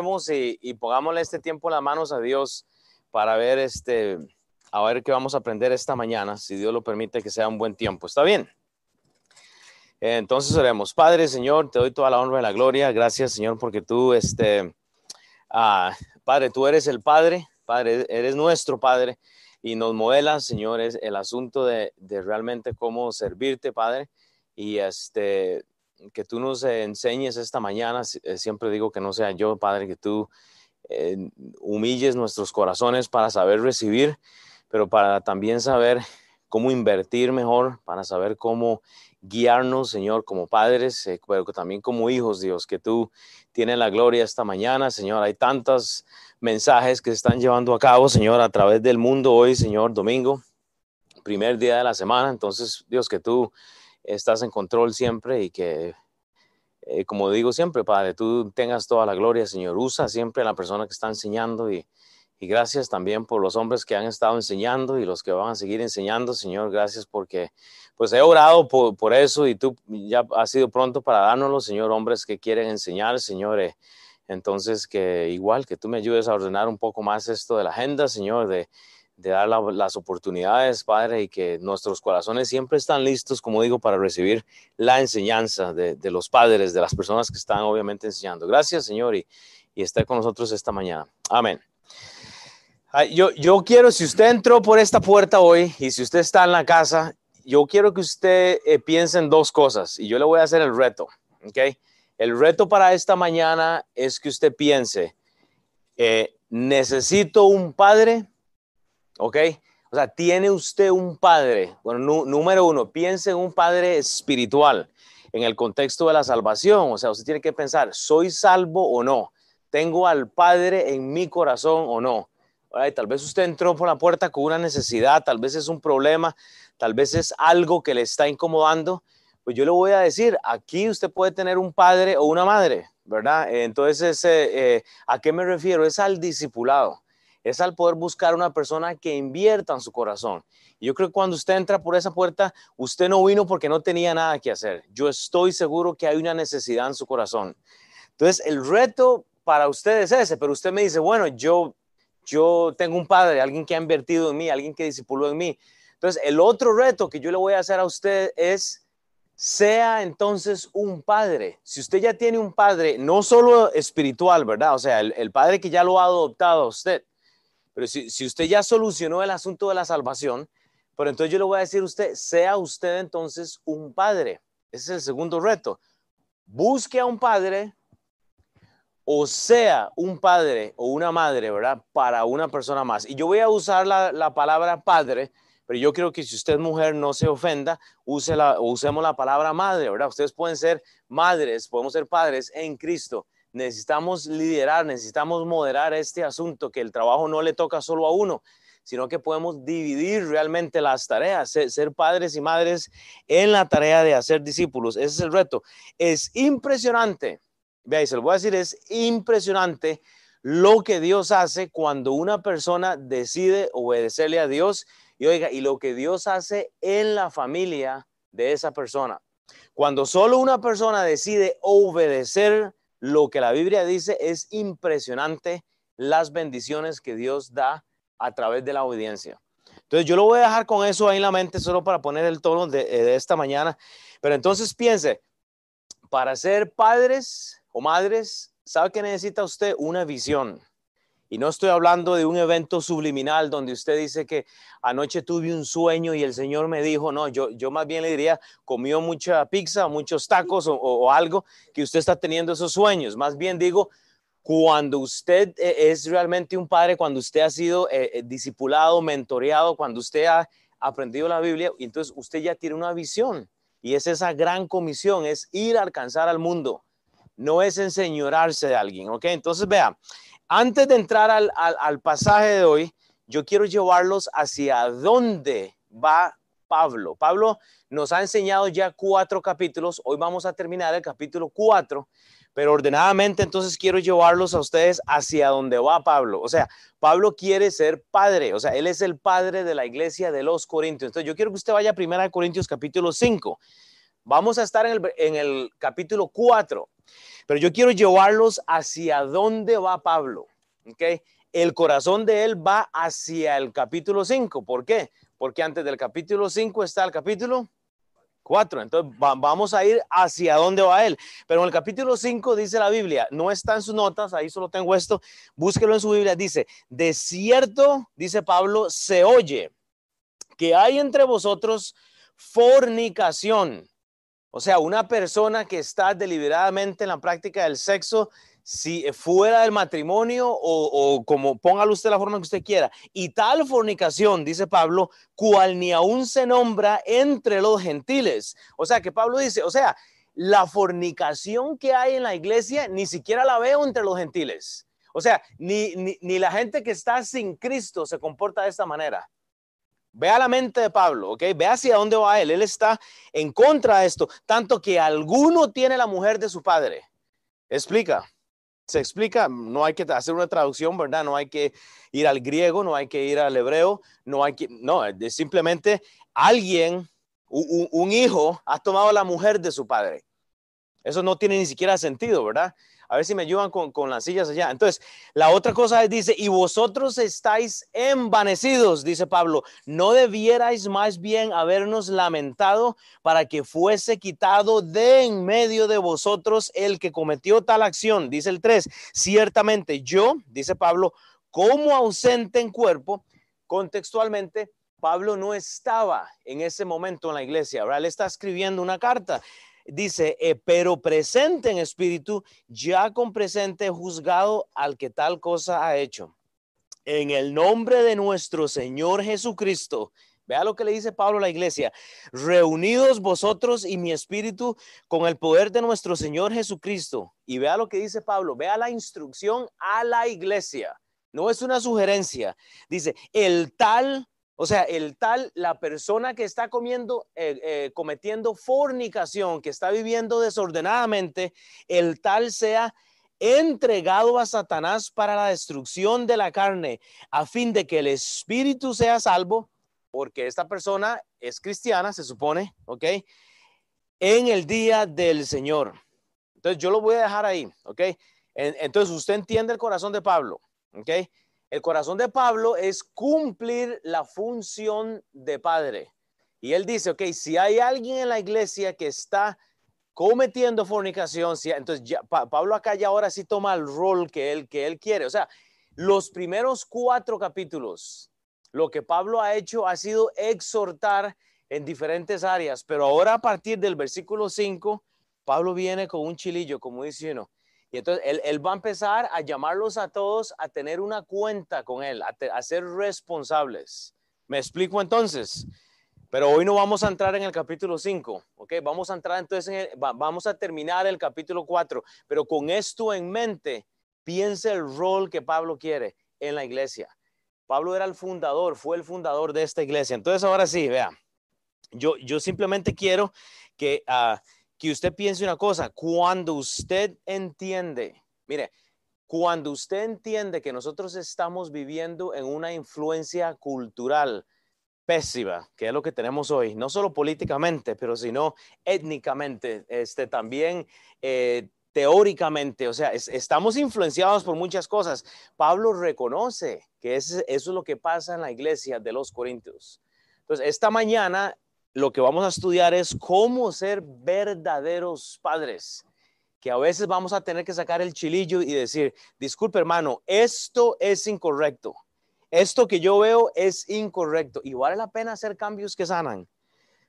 oremos y, y pongámosle este tiempo en las manos a Dios para ver este, a ver qué vamos a aprender esta mañana, si Dios lo permite que sea un buen tiempo. ¿Está bien? Entonces oremos. Padre, Señor, te doy toda la honra y la gloria. Gracias, Señor, porque tú, este, ah, Padre, tú eres el Padre, Padre, eres nuestro Padre y nos modelas, Señor, es el asunto de, de realmente cómo servirte, Padre. Y este, que tú nos enseñes esta mañana, eh, siempre digo que no sea yo, Padre, que tú eh, humilles nuestros corazones para saber recibir, pero para también saber cómo invertir mejor, para saber cómo guiarnos, Señor, como padres, eh, pero también como hijos, Dios, que tú tienes la gloria esta mañana, Señor. Hay tantos mensajes que se están llevando a cabo, Señor, a través del mundo hoy, Señor, domingo, primer día de la semana. Entonces, Dios, que tú estás en control siempre y que, eh, como digo siempre, Padre, tú tengas toda la gloria, Señor. Usa siempre a la persona que está enseñando y, gracias también por los hombres que han estado enseñando y los que van a seguir enseñando, Señor. Gracias porque pues he orado por, por eso y tú ya has sido pronto para dárnoslo, Señor, hombres que quieren enseñar, Señor. Eh, entonces, que igual que tú me ayudes a ordenar un poco más esto de la agenda, Señor, de, de dar la, las oportunidades, Padre, y que nuestros corazones siempre están listos, como digo, para recibir la enseñanza de, los padres, de las personas que están obviamente enseñando. Gracias, Señor, y, y esté con nosotros esta mañana. Amén. Yo, yo quiero, si usted entró por esta puerta hoy y si usted está en la casa, yo quiero que usted eh, piense en dos cosas y yo le voy a hacer el reto, ¿ok? El reto para esta mañana es que usted piense, eh, necesito un padre, ¿ok? O sea, tiene usted un padre. Bueno, número uno, piense en un padre espiritual en el contexto de la salvación. O sea, usted tiene que pensar, ¿soy salvo o no? ¿Tengo al Padre en mi corazón o no? Tal vez usted entró por la puerta con una necesidad, tal vez es un problema, tal vez es algo que le está incomodando. Pues yo le voy a decir, aquí usted puede tener un padre o una madre, ¿verdad? Entonces, eh, eh, ¿a qué me refiero? Es al discipulado, es al poder buscar una persona que invierta en su corazón. Yo creo que cuando usted entra por esa puerta, usted no vino porque no tenía nada que hacer. Yo estoy seguro que hay una necesidad en su corazón. Entonces, el reto para usted es ese, pero usted me dice, bueno, yo yo tengo un padre, alguien que ha invertido en mí, alguien que discipuló en mí. Entonces, el otro reto que yo le voy a hacer a usted es, sea entonces un padre. Si usted ya tiene un padre, no solo espiritual, ¿verdad? O sea, el, padre que ya lo ha adoptado a usted, pero si, si usted ya solucionó el asunto de la salvación, pero entonces yo le voy a decir a usted, sea usted entonces un padre. Ese es el segundo reto. Busque a un padre o sea un padre o una madre, ¿verdad? Para una persona más. Y yo voy a usar la, palabra padre, pero yo creo que si usted es mujer no se ofenda, use la, usemos la palabra madre, ¿verdad? Ustedes pueden ser madres, podemos ser padres en Cristo. Necesitamos liderar, necesitamos moderar este asunto, que el trabajo no le toca solo a uno, sino que podemos dividir realmente las tareas, ser, padres y madres en la tarea de hacer discípulos. Ese es el reto. Es impresionante Vea, se lo voy a decir, es impresionante lo que Dios hace cuando una persona decide obedecerle a Dios y oiga, y lo que Dios hace en la familia de esa persona. Cuando solo una persona decide obedecer lo que la Biblia dice, es impresionante las bendiciones que Dios da a través de la obediencia. Entonces yo lo voy a dejar con eso ahí en la mente solo para poner el tono de, de esta mañana. Pero entonces piense, para ser padres o madres, ¿sabe que necesita usted? Una visión. Y no estoy hablando de un evento subliminal donde usted dice que anoche tuve un sueño y el Señor me dijo, no, yo, yo más bien le diría, comió mucha pizza, muchos tacos o, algo que usted está teniendo esos sueños. Más bien digo, cuando usted eh, es realmente un padre, cuando usted ha sido eh, eh, discipulado, mentoreado, cuando usted ha aprendido la Biblia, entonces usted ya tiene una visión. Y es esa gran comisión, es ir a alcanzar al mundo no es enseñorarse de alguien, ¿ok? Entonces, vea, antes de entrar al, pasaje de hoy, yo quiero llevarlos hacia dónde va Pablo. Pablo nos ha enseñado ya cuatro capítulos, hoy vamos a terminar el capítulo cuatro, pero ordenadamente entonces quiero llevarlos a ustedes hacia dónde va Pablo. O sea, Pablo quiere ser padre, o sea, él es el padre de la iglesia de los Corintios. Entonces yo quiero que usted vaya a 1 Corintios capítulo 5. Vamos a estar en el, en el capítulo 4 Pero yo quiero llevarlos hacia dónde va Pablo. ¿ok? El corazón de él va hacia el capítulo 5. ¿Por qué? Porque antes del capítulo 5 está el capítulo 4. Entonces vamos a ir hacia dónde va él. Pero en el capítulo 5 dice la Biblia, no está en sus notas, ahí solo tengo esto, búsquelo en su Biblia, dice, de cierto, dice Pablo, se oye que hay entre vosotros fornicación. O sea, una persona que está deliberadamente en la práctica del sexo, si fuera del matrimonio o, o, como póngalo usted la forma que usted quiera. Y tal fornicación, dice Pablo, cual ni aún se nombra entre los gentiles. O sea, que Pablo dice, o sea, la fornicación que hay en la iglesia ni siquiera la veo entre los gentiles. O sea, ni, ni, ni la gente que está sin Cristo se comporta de esta manera. Vea la mente de Pablo, ¿ok? Ve hacia dónde va él. Él está en contra de esto, tanto que alguno tiene la mujer de su padre. Explica, se explica, no hay que hacer una traducción, ¿verdad? No hay que ir al griego, no hay que ir al hebreo, no hay que, no, es simplemente alguien, un, un hijo, ha tomado la mujer de su padre. Eso no tiene ni siquiera sentido, ¿verdad? A ver si me ayudan con, con, las sillas allá. Entonces, la otra cosa es, dice, y vosotros estáis envanecidos, dice Pablo, no debierais más bien habernos lamentado para que fuese quitado de en medio de vosotros el que cometió tal acción. Dice el 3, ciertamente yo, dice Pablo, como ausente en cuerpo, contextualmente, Pablo no estaba en ese momento en la iglesia, ¿verdad? Él está escribiendo una carta dice, eh, pero presente en espíritu, ya con presente juzgado al que tal cosa ha hecho. En el nombre de nuestro Señor Jesucristo, vea lo que le dice Pablo a la iglesia, reunidos vosotros y mi espíritu con el poder de nuestro Señor Jesucristo. Y vea lo que dice Pablo, vea la instrucción a la iglesia. No es una sugerencia. Dice, el tal o sea, el tal, la persona que está comiendo, eh, eh, cometiendo fornicación, que está viviendo desordenadamente, el tal sea entregado a Satanás para la destrucción de la carne, a fin de que el espíritu sea salvo, porque esta persona es cristiana, se supone, ¿ok? En el día del Señor. Entonces yo lo voy a dejar ahí, ¿ok? Entonces usted entiende el corazón de Pablo, ¿ok? El corazón de Pablo es cumplir la función de padre. Y él dice, ok, si hay alguien en la iglesia que está cometiendo fornicación, entonces ya, Pablo acá ya ahora sí toma el rol que él, que él quiere. O sea, los primeros cuatro capítulos, lo que Pablo ha hecho ha sido exhortar en diferentes áreas, pero ahora a partir del versículo 5, Pablo viene con un chilillo, como dice uno, y entonces él, va a empezar a llamarlos a todos a tener una cuenta con él, a, ser responsables. ¿Me explico entonces? Pero hoy no vamos a entrar en el capítulo 5, ¿ok? Vamos a entrar entonces, en vamos a terminar el capítulo 4, pero con esto en mente, piense el rol que Pablo quiere en la iglesia. Pablo era el fundador, fue el fundador de esta iglesia. Entonces ahora sí, vea, yo, yo simplemente quiero que... Uh, que usted piense una cosa, cuando usted entiende, mire, cuando usted entiende que nosotros estamos viviendo en una influencia cultural pésima, que es lo que tenemos hoy, no solo políticamente, pero sino étnicamente, este, también eh, teóricamente, o sea, estamos influenciados por muchas cosas. Pablo reconoce que eso es lo que pasa en la iglesia de los Corintios. Entonces, esta mañana lo que vamos a estudiar es cómo ser verdaderos padres, que a veces vamos a tener que sacar el chilillo y decir, disculpe hermano, esto es incorrecto, esto que yo veo es incorrecto y vale la pena hacer cambios que sanan.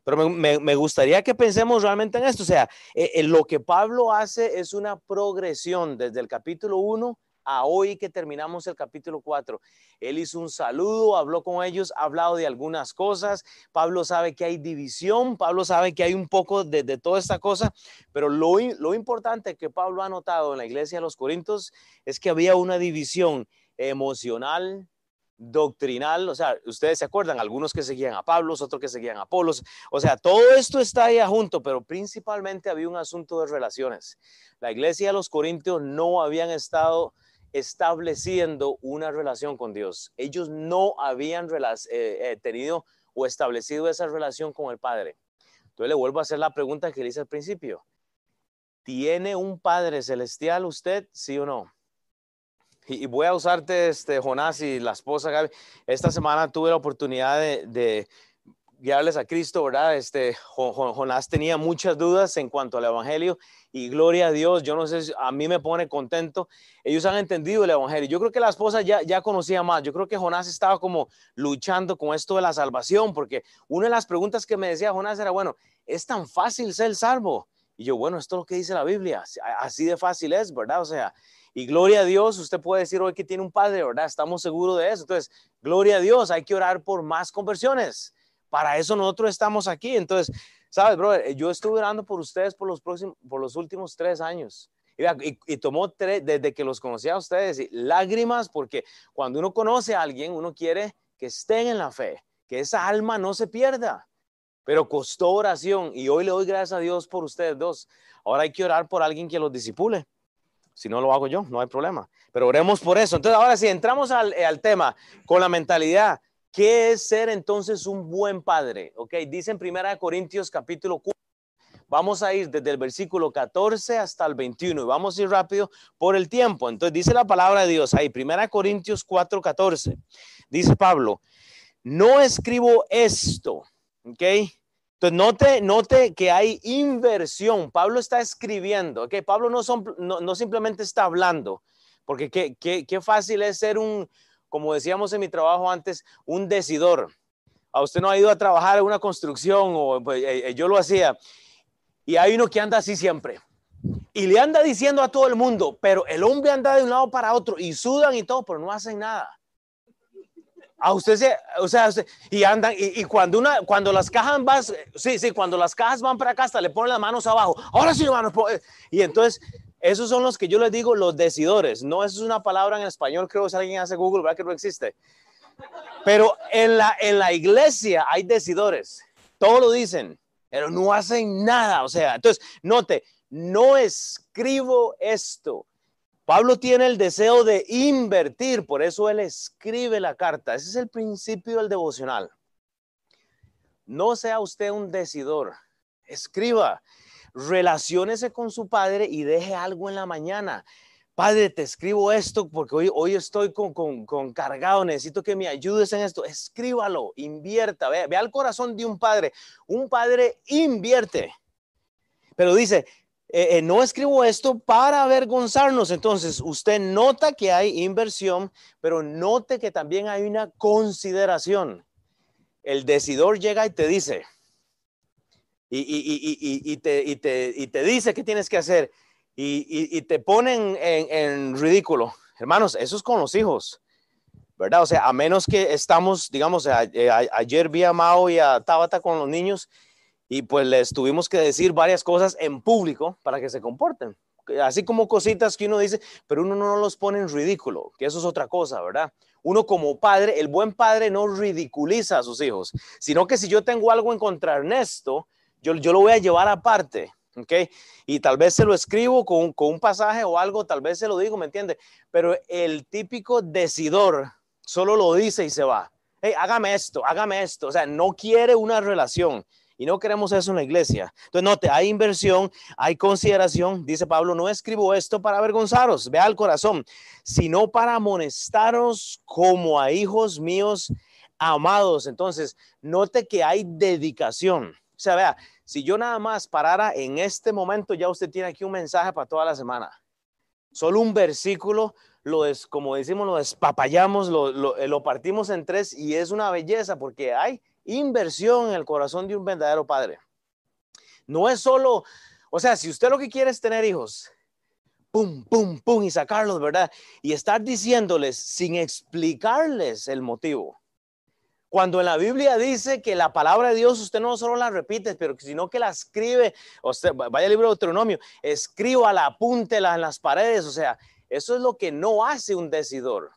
Pero me, gustaría que pensemos realmente en esto, o sea, eh, eh, lo que Pablo hace es una progresión desde el capítulo 1 a hoy que terminamos el capítulo 4. Él hizo un saludo, habló con ellos, ha hablado de algunas cosas. Pablo sabe que hay división, Pablo sabe que hay un poco de, toda esta cosa, pero lo, lo importante que Pablo ha notado en la iglesia de los Corintios es que había una división emocional, doctrinal, o sea, ustedes se acuerdan, algunos que seguían a Pablo, otros que seguían a Apolos, o sea, todo esto está ahí junto, pero principalmente había un asunto de relaciones. La iglesia de los Corintios no habían estado estableciendo una relación con Dios. Ellos no habían eh, eh, tenido o establecido esa relación con el Padre. Entonces le vuelvo a hacer la pregunta que le hice al principio. ¿Tiene un Padre celestial usted, sí o no? Y, voy a usarte, este, Jonás y la esposa Gaby. Esta semana tuve la oportunidad de, guiarles a Cristo, ¿verdad? Este, Jonás tenía muchas dudas en cuanto al Evangelio y gloria a Dios, yo no sé, a mí me pone contento. Ellos han entendido el Evangelio. Yo creo que la esposa ya, ya conocía más. Yo creo que Jonás estaba como luchando con esto de la salvación, porque una de las preguntas que me decía Jonás era, bueno, ¿es tan fácil ser salvo? Y yo, bueno, esto es lo que dice la Biblia, así de fácil es, ¿verdad? O sea, y gloria a Dios, usted puede decir hoy que tiene un padre, ¿verdad? Estamos seguros de eso. Entonces, gloria a Dios, hay que orar por más conversiones. Para eso nosotros estamos aquí. Entonces, sabes, brother, yo estuve orando por ustedes por los próximos, por los últimos tres años. Y, tomó tres, desde que los conocí a ustedes, lágrimas, porque cuando uno conoce a alguien, uno quiere que estén en la fe, que esa alma no se pierda. Pero costó oración y hoy le doy gracias a Dios por ustedes dos. Ahora hay que orar por alguien que los disipule. Si no lo hago yo, no hay problema. Pero oremos por eso. Entonces, ahora si entramos al, al, tema con la mentalidad, ¿qué es ser entonces un buen padre? Ok, dice en 1 Corintios capítulo 4. Vamos a ir desde el versículo 14 hasta el 21 y vamos a ir rápido por el tiempo. Entonces dice la palabra de Dios ahí, 1 Corintios 4, 14. Dice Pablo, no escribo esto, ok, entonces, note, note que hay inversión. Pablo está escribiendo, ¿ok? Pablo no, son, no, simplemente está hablando, porque qué, qué, qué, fácil es ser un, como decíamos en mi trabajo antes, un decidor. A usted no ha ido a trabajar en una construcción o pues, eh, eh, yo lo hacía. Y hay uno que anda así siempre. Y le anda diciendo a todo el mundo, pero el hombre anda de un lado para otro y sudan y todo, pero no hacen nada. A usted se, o sea, y andan, y, cuando una, cuando las cajas van, sí, sí, cuando las cajas van para acá, hasta le ponen las manos abajo. Ahora sí, hermano. Y entonces, esos son los que yo les digo los decidores. No, eso es una palabra en español, creo que si alguien hace Google, ¿verdad que no existe? Pero en la, en la iglesia hay decidores. Todo lo dicen, pero no hacen nada. O sea, entonces, note, no escribo esto Pablo tiene el deseo de invertir, por eso él escribe la carta. Ese es el principio del devocional. No sea usted un decidor, escriba, relaciónese con su padre y deje algo en la mañana. Padre, te escribo esto porque hoy, hoy estoy con, con, cargado, necesito que me ayudes en esto. Escríbalo, invierta, vea, vea el corazón de un padre. Un padre invierte. Pero dice, eh, eh, no escribo esto para avergonzarnos. Entonces, usted nota que hay inversión, pero note que también hay una consideración. El decidor llega y te dice, y, te, dice qué tienes que hacer, y, te ponen en, ridículo. Hermanos, eso es con los hijos. ¿verdad? O sea, a menos que estamos, digamos, eh, ayer vi a Mao y a Tabata con los niños y pues les tuvimos que decir varias cosas en público para que se comporten. Así como cositas que uno dice, pero uno no los pone en ridículo, que eso es otra cosa, ¿verdad? Uno como padre, el buen padre no ridiculiza a sus hijos, sino que si yo tengo algo en contra Ernesto, yo, yo lo voy a llevar aparte, ¿ok? Y tal vez se lo escribo con, con un pasaje o algo, tal vez se lo digo, ¿me entiende? Pero el típico decidor solo lo dice y se va. Hey, hágame esto, hágame esto. O sea, no quiere una relación. Y no queremos eso en la iglesia. Entonces, note, hay inversión, hay consideración. Dice Pablo, no escribo esto para avergonzaros, vea el corazón, sino para amonestaros como a hijos míos amados. Entonces, note que hay dedicación. O sea, vea, si yo nada más parara en este momento, ya usted tiene aquí un mensaje para toda la semana. Solo un versículo, lo es, como decimos, lo despapallamos, lo, lo, lo partimos en tres y es una belleza porque hay inversión en el corazón de un verdadero padre. No es solo, o sea, si usted lo que quiere es tener hijos, pum, pum, pum, y sacarlos, ¿verdad? Y estar diciéndoles sin explicarles el motivo. Cuando en la Biblia dice que la palabra de Dios usted no solo la repite, pero sino que la escribe, o sea, vaya al libro de Deuteronomio, escríbala, apúntela en las paredes, o sea, eso es lo que no hace un decidor.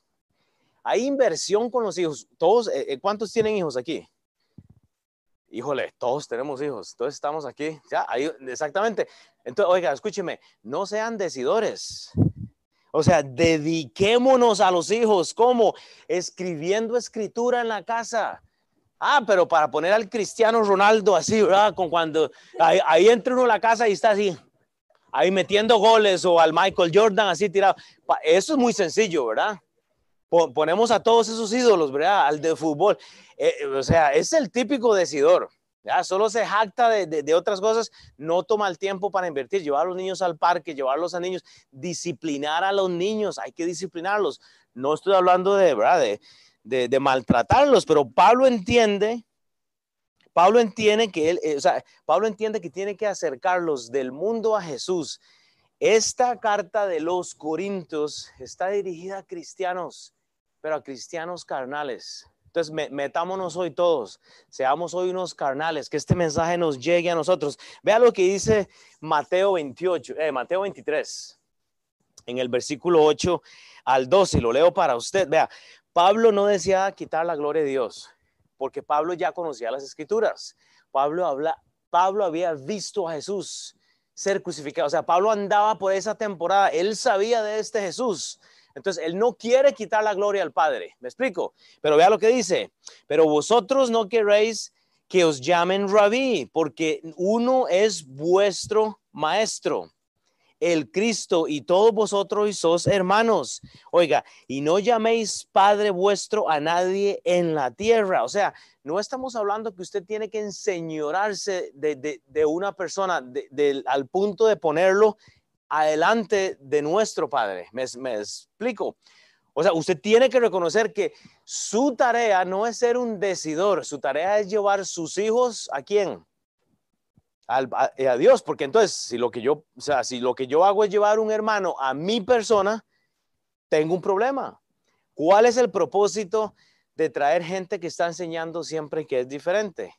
Hay inversión con los hijos. Todos, eh, eh, ¿cuántos tienen hijos aquí? híjole, todos tenemos hijos, todos estamos aquí, ya, ahí, exactamente. Entonces, oiga, escúcheme, no sean decidores. O sea, dediquémonos a los hijos, como escribiendo escritura en la casa. Ah, pero para poner al cristiano Ronaldo así, ¿verdad? Con cuando ahí, entra uno a la casa y está así. ahí metiendo goles o al Michael Jordan así tirado. Eso es muy sencillo, ¿verdad? Ponemos a todos esos ídolos, ¿verdad? Al de fútbol. Eh, o sea, es el típico decidor. Solo se jacta de, de, otras cosas, no toma el tiempo para invertir, llevar a los niños al parque, llevarlos a niños, disciplinar a los niños, hay que disciplinarlos. No estoy hablando de, ¿verdad? de, de maltratarlos, pero Pablo entiende Pablo entiende que él, eh, o sea, Pablo entiende que tiene que acercarlos del mundo a Jesús. Esta carta de los Corintios está dirigida a cristianos, pero a cristianos carnales. Entonces, metámonos hoy todos, seamos hoy unos carnales, que este mensaje nos llegue a nosotros. Vea lo que dice Mateo 28, eh, Mateo 23, en el versículo 8 al 12, y lo leo para usted. Vea, Pablo no decía quitar la gloria de Dios porque Pablo ya conocía las escrituras. Pablo, habla, Pablo había visto a Jesús ser crucificado. O sea, Pablo andaba por esa temporada, él sabía de este Jesús. Entonces, él no quiere quitar la gloria al Padre. ¿Me explico? Pero vea lo que dice. Pero vosotros no queréis que os llamen rabí, porque uno es vuestro maestro el Cristo y todos vosotros sos hermanos. Oiga, y no llaméis Padre vuestro a nadie en la tierra. O sea, no estamos hablando que usted tiene que enseñorarse de, una persona al punto de ponerlo adelante de nuestro Padre. ¿Me, explico? O sea, usted tiene que reconocer que su tarea no es ser un decidor, su tarea es llevar sus hijos a quién? Eh, a, Dios, porque entonces si lo que yo, o sea, si lo que yo hago es llevar un hermano a mi persona, tengo un problema. ¿Cuál es el propósito de traer gente que está enseñando siempre que es diferente?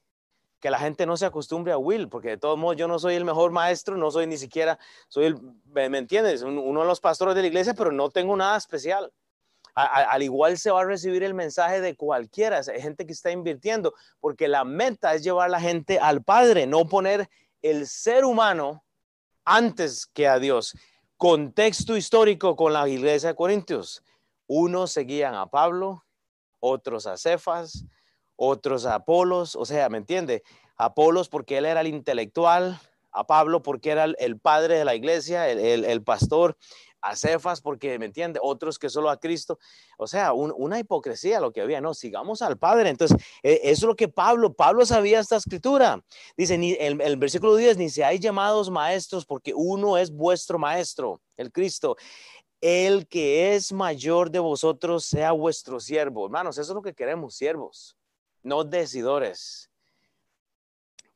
Que la gente no se acostumbre a Will, porque de todos modos yo no soy el mejor maestro, no soy ni siquiera, soy el, ¿me entiendes? Uno de los pastores de la iglesia, pero no tengo nada especial. al igual se va a recibir el mensaje de cualquiera, hay gente que está invirtiendo, porque la meta es llevar la gente al Padre, no poner el ser humano antes que a Dios. Contexto histórico con la iglesia de Corintios. Unos seguían a Pablo, otros a Cefas, otros a Apolos, o sea, ¿me entiende? Apolos porque él era el intelectual, a Pablo porque era el, padre de la iglesia, el pastor, a Cefas porque, ¿me entiende? Otros que solo a Cristo. O sea, una hipocresía lo que había. No, sigamos al Padre. Entonces, e, eso es lo que Pablo, Pablo sabía esta escritura. Dice ni, el, el versículo 10, ni hay llamados maestros porque uno es vuestro maestro, el Cristo. El que es mayor de vosotros sea vuestro siervo. Hermanos, eso es lo que queremos, siervos, no decidores.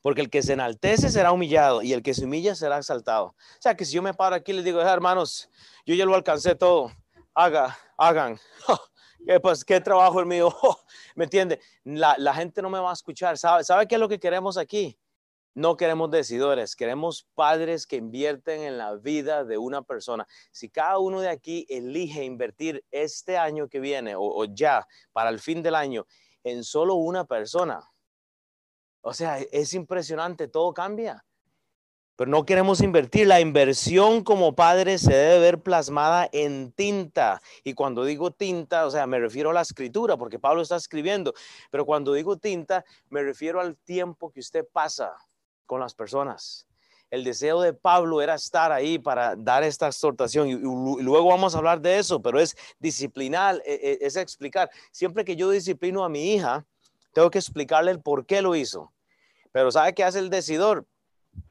Porque el que se enaltece será humillado y el que se humilla será exaltado. O sea que si yo me paro aquí y les digo, hermanos, yo ya lo alcancé todo, haga, hagan. ¿Qué, pues, ¿Qué trabajo el mío? ¿Me entiende? La, la, gente no me va a escuchar. ¿Sabe, ¿Sabe qué es lo que queremos aquí? No queremos decidores, queremos padres que invierten en la vida de una persona. Si cada uno de aquí elige invertir este año que viene o ya para el fin del año en solo una persona, o sea, es impresionante, todo cambia. Pero no queremos invertir. La inversión como padre se debe ver plasmada en tinta. Y cuando digo tinta, o sea, me refiero a la escritura, porque Pablo está escribiendo. Pero cuando digo tinta, me refiero al tiempo que usted pasa con las personas. El deseo de Pablo era estar ahí para dar esta exhortación y, luego vamos a hablar de eso, pero es disciplinar, e, e, es explicar. Siempre que yo disciplino a mi hija, tengo que explicarle el por qué lo hizo. Pero ¿sabe qué hace el decidor?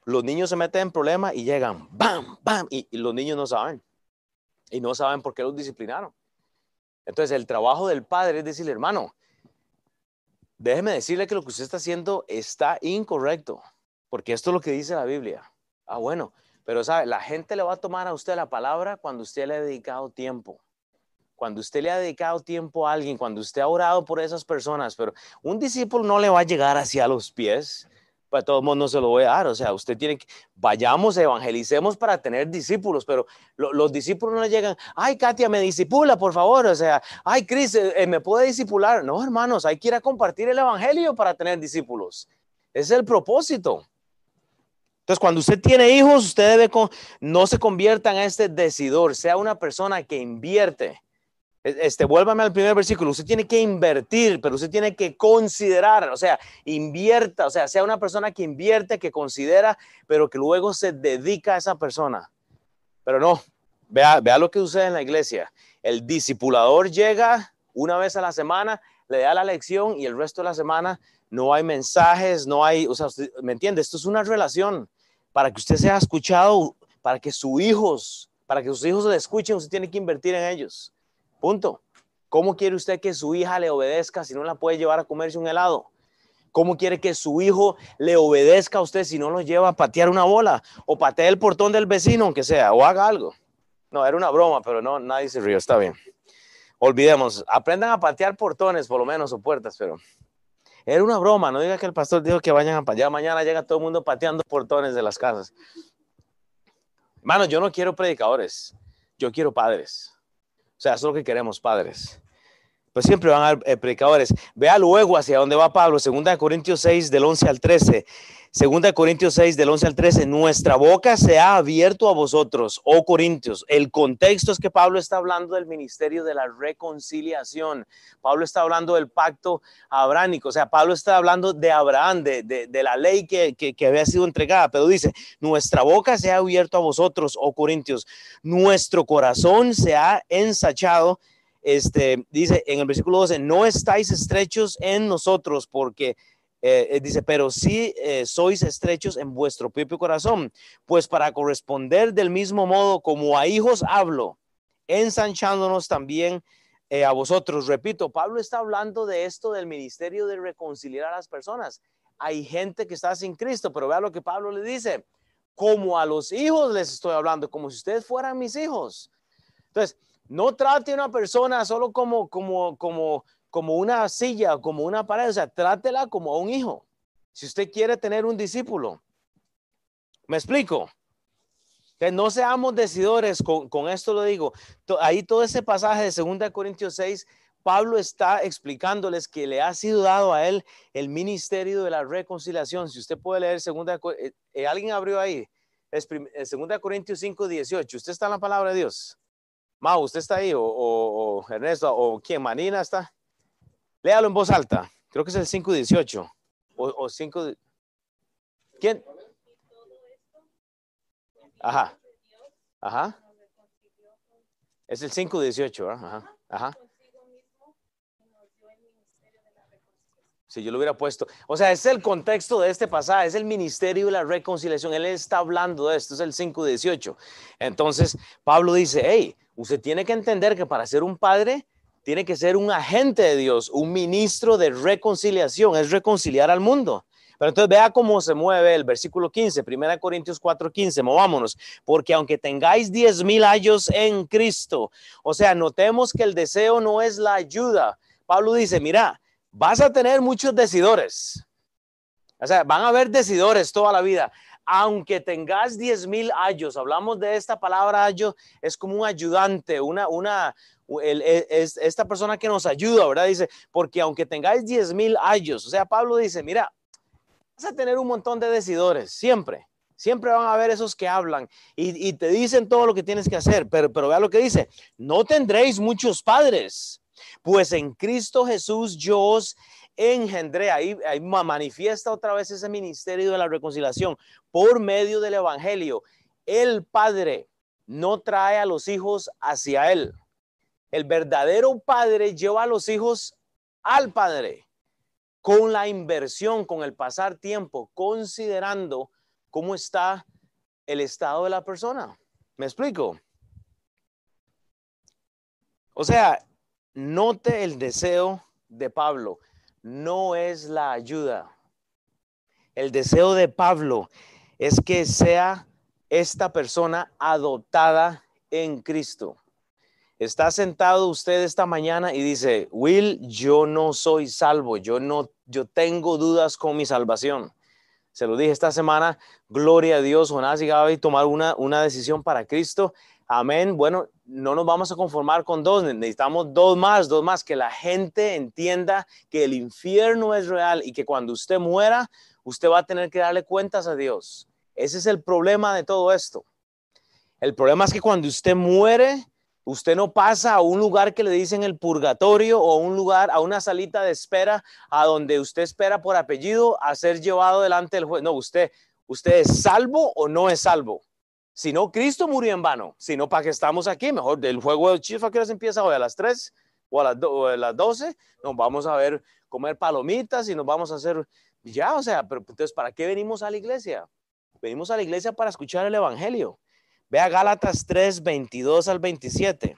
Los niños se meten en problemas y llegan, ¡bam, bam! Y, los niños no saben. Y no saben por qué los disciplinaron. Entonces, el trabajo del padre es decirle, hermano, déjeme decirle que lo que usted está haciendo está incorrecto, porque esto es lo que dice la Biblia. Ah, bueno, pero sabe, la gente le va a tomar a usted la palabra cuando usted le ha dedicado tiempo cuando usted le ha dedicado tiempo a alguien, cuando usted ha orado por esas personas, pero un discípulo no le va a llegar hacia los pies, para todo el mundo se lo voy a dar, o sea, usted tiene que, vayamos, evangelicemos para tener discípulos, pero los discípulos no le llegan, ay, Katia, me disipula, por favor, o sea, ay, Cris, eh, eh, ¿me puede discipular? No, hermanos, hay que ir a compartir el evangelio para tener discípulos. Es el propósito. Entonces, cuando usted tiene hijos, usted debe, no se convierta en este decidor, sea una persona que invierte e, este, vuélvame al primer versículo. Usted tiene que invertir, pero usted tiene que considerar, o sea, invierta, o sea, sea una persona que invierte, que considera, pero que luego se dedica a esa persona. Pero no, vea, vea lo que sucede en la iglesia. El discipulador llega una vez a la semana, le da la lección y el resto de la semana no hay mensajes, no hay, o sea, ¿me entiende? Esto es una relación para que usted sea escuchado, para que sus hijos, para que sus hijos le escuchen, usted tiene que invertir en ellos. Punto. ¿Cómo quiere usted que su hija le obedezca si no la puede llevar a comerse un helado? ¿Cómo quiere que su hijo le obedezca a usted si no lo lleva a patear una bola o patee el portón del vecino, aunque sea, o haga algo? No, era una broma, pero no, nadie se rió, está bien. Olvidemos, aprendan a patear portones por lo menos o puertas, pero era una broma, no diga que el pastor dijo que vayan a patear, mañana llega todo el mundo pateando portones de las casas. Hermano, yo no quiero predicadores, yo quiero padres. O sea, eso es lo que queremos, padres. Pues siempre van a haber eh, predicadores. Vea luego hacia dónde va Pablo, 2 Corintios 6, del 11 al 13. Segunda Corintios 6, del 11 al 13, nuestra boca se ha abierto a vosotros, oh Corintios. El contexto es que Pablo está hablando del ministerio de la reconciliación. Pablo está hablando del pacto abránico, o sea, Pablo está hablando de Abraham, de, de, la ley que, que, que había sido entregada, pero dice, nuestra boca se ha abierto a vosotros, oh Corintios. Nuestro corazón se ha ensachado este, dice en el versículo 12, no estáis estrechos en nosotros porque eh, eh, dice, pero sí eh, sois estrechos en vuestro propio corazón, pues para corresponder del mismo modo como a hijos hablo, ensanchándonos también a vosotros. Repito, Pablo está hablando de esto del ministerio de reconciliar a las personas. Hay gente que está sin Cristo, pero vea lo que Pablo le dice, como a los hijos les estoy hablando, como si ustedes fueran mis hijos. Entonces, no trate a una persona solo como, como, como, como una silla, como una pared, o sea, trátela como a un hijo. Si usted quiere tener un discípulo, ¿me explico? No seamos decidores, con, esto lo digo. Ahí todo ese pasaje de 2 Corintios 6, Pablo está explicándoles que le ha sido dado a él el ministerio de la reconciliación. Si usted puede leer 2 eh, eh, alguien abrió ahí, es 2 eh, Corintios 5, 18. ¿Usted está en la palabra de Dios? Mau, ¿usted está ahí? O, o Ernesto, o quién, Manina está. Léalo en voz alta. Creo que es el 518. O, o 5. ¿Quién? Ajá. Ajá. Es el 518, Ajá. Ajá. Si yo lo hubiera puesto. O sea, es el contexto de este pasaje, es el ministerio de la reconciliación. Él está hablando de esto, es el 5.18. Entonces, Pablo dice, hey, usted tiene que entender que para ser un padre, tiene que ser un agente de Dios, un ministro de reconciliación, es reconciliar al mundo. Pero entonces vea cómo se mueve el versículo 15, 1 Corintios 4, 15, movámonos, porque aunque tengáis 10 mil años en Cristo, o sea, notemos que el deseo no es la ayuda. Pablo dice, mira, vas a tener muchos decidores. O sea, van a haber decidores toda la vida. Aunque tengas 10 mil años, hablamos de esta palabra ayo, es como un ayudante, una, una, es, esta persona que nos ayuda, ¿verdad? Dice, porque aunque tengáis 10 mil años, o sea, Pablo dice, mira, vas a tener un montón de decidores, siempre. Siempre van a haber esos que hablan y, te dicen todo lo que tienes que hacer, pero, pero vea lo que dice, no tendréis muchos padres, pues en Cristo Jesús yo os engendré, ahí, ahí manifiesta otra vez ese ministerio de la reconciliación por medio del Evangelio. El Padre no trae a los hijos hacia Él. El verdadero Padre lleva a los hijos al Padre con la inversión, con el pasar tiempo, considerando cómo está el estado de la persona. ¿Me explico? O sea, note el deseo de Pablo no es la ayuda. El deseo de Pablo es que sea esta persona adoptada en Cristo. Está sentado usted esta mañana y dice, Will, yo no soy salvo, yo no, yo tengo dudas con mi salvación. Se lo dije esta semana, gloria a Dios, Jonás y Gaby tomar una, una decisión para Cristo. Amén. Bueno, no nos vamos a conformar con dos, necesitamos dos más, dos más, que la gente entienda que el infierno es real y que cuando usted muera, usted va a tener que darle cuentas a Dios. Ese es el problema de todo esto. El problema es que cuando usted muere, usted no pasa a un lugar que le dicen el purgatorio o a un lugar, a una salita de espera, a donde usted espera por apellido a ser llevado delante del juez. No, usted, usted es salvo o no es salvo. Si no, Cristo murió en vano. Si no, ¿para qué estamos aquí? Mejor del juego de chifa que empieza hoy a las 3 o a las, a las 12. Nos vamos a ver comer palomitas y nos vamos a hacer ya, o sea, pero entonces, ¿para qué venimos a la iglesia? Venimos a la iglesia para escuchar el Evangelio. Vea Gálatas 3, 22 al 27.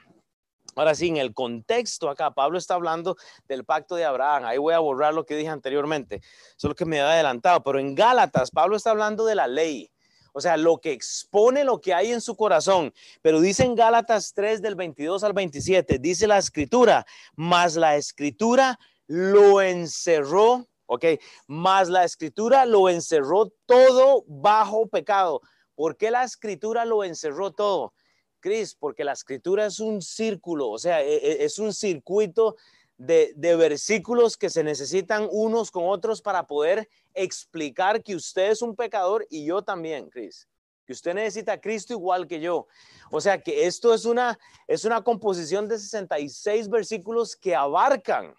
Ahora sí, en el contexto acá, Pablo está hablando del pacto de Abraham. Ahí voy a borrar lo que dije anteriormente, solo que me he adelantado. Pero en Gálatas, Pablo está hablando de la ley. O sea, lo que expone lo que hay en su corazón. Pero dice en Gálatas 3 del 22 al 27, dice la escritura, mas la escritura lo encerró, ok, mas la escritura lo encerró todo bajo pecado. ¿Por qué la escritura lo encerró todo? Cris, porque la escritura es un círculo, o sea, e, e, es un circuito de, versículos que se necesitan unos con otros para poder explicar que usted es un pecador y yo también, Cris. Que usted necesita a Cristo igual que yo. O sea que esto es una, es una composición de 66 versículos que abarcan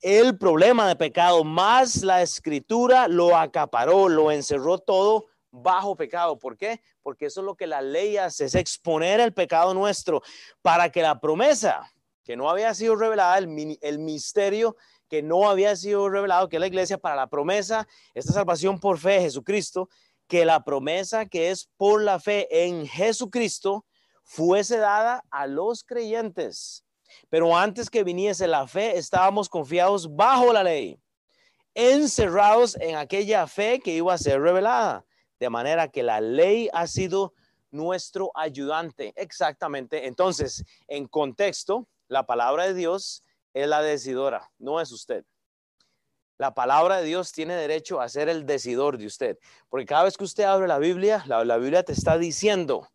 el problema de pecado, más la escritura lo acaparó, lo encerró todo bajo pecado. ¿Por qué? Porque eso es lo que la ley hace, es exponer el pecado nuestro para que la promesa que no había sido revelada, el, misterio que no había sido revelado, que la iglesia, para la promesa, esta salvación por fe en Jesucristo, que la promesa que es por la fe en Jesucristo fuese dada a los creyentes. Pero antes que viniese la fe, estábamos confiados bajo la ley, encerrados en aquella fe que iba a ser revelada. De manera que la ley ha sido nuestro ayudante. Exactamente. Entonces, en contexto, la palabra de Dios es la decidora, no es usted. La palabra de Dios tiene derecho a ser el decidor de usted, porque cada vez que usted abre la Biblia, la, Biblia te está diciendo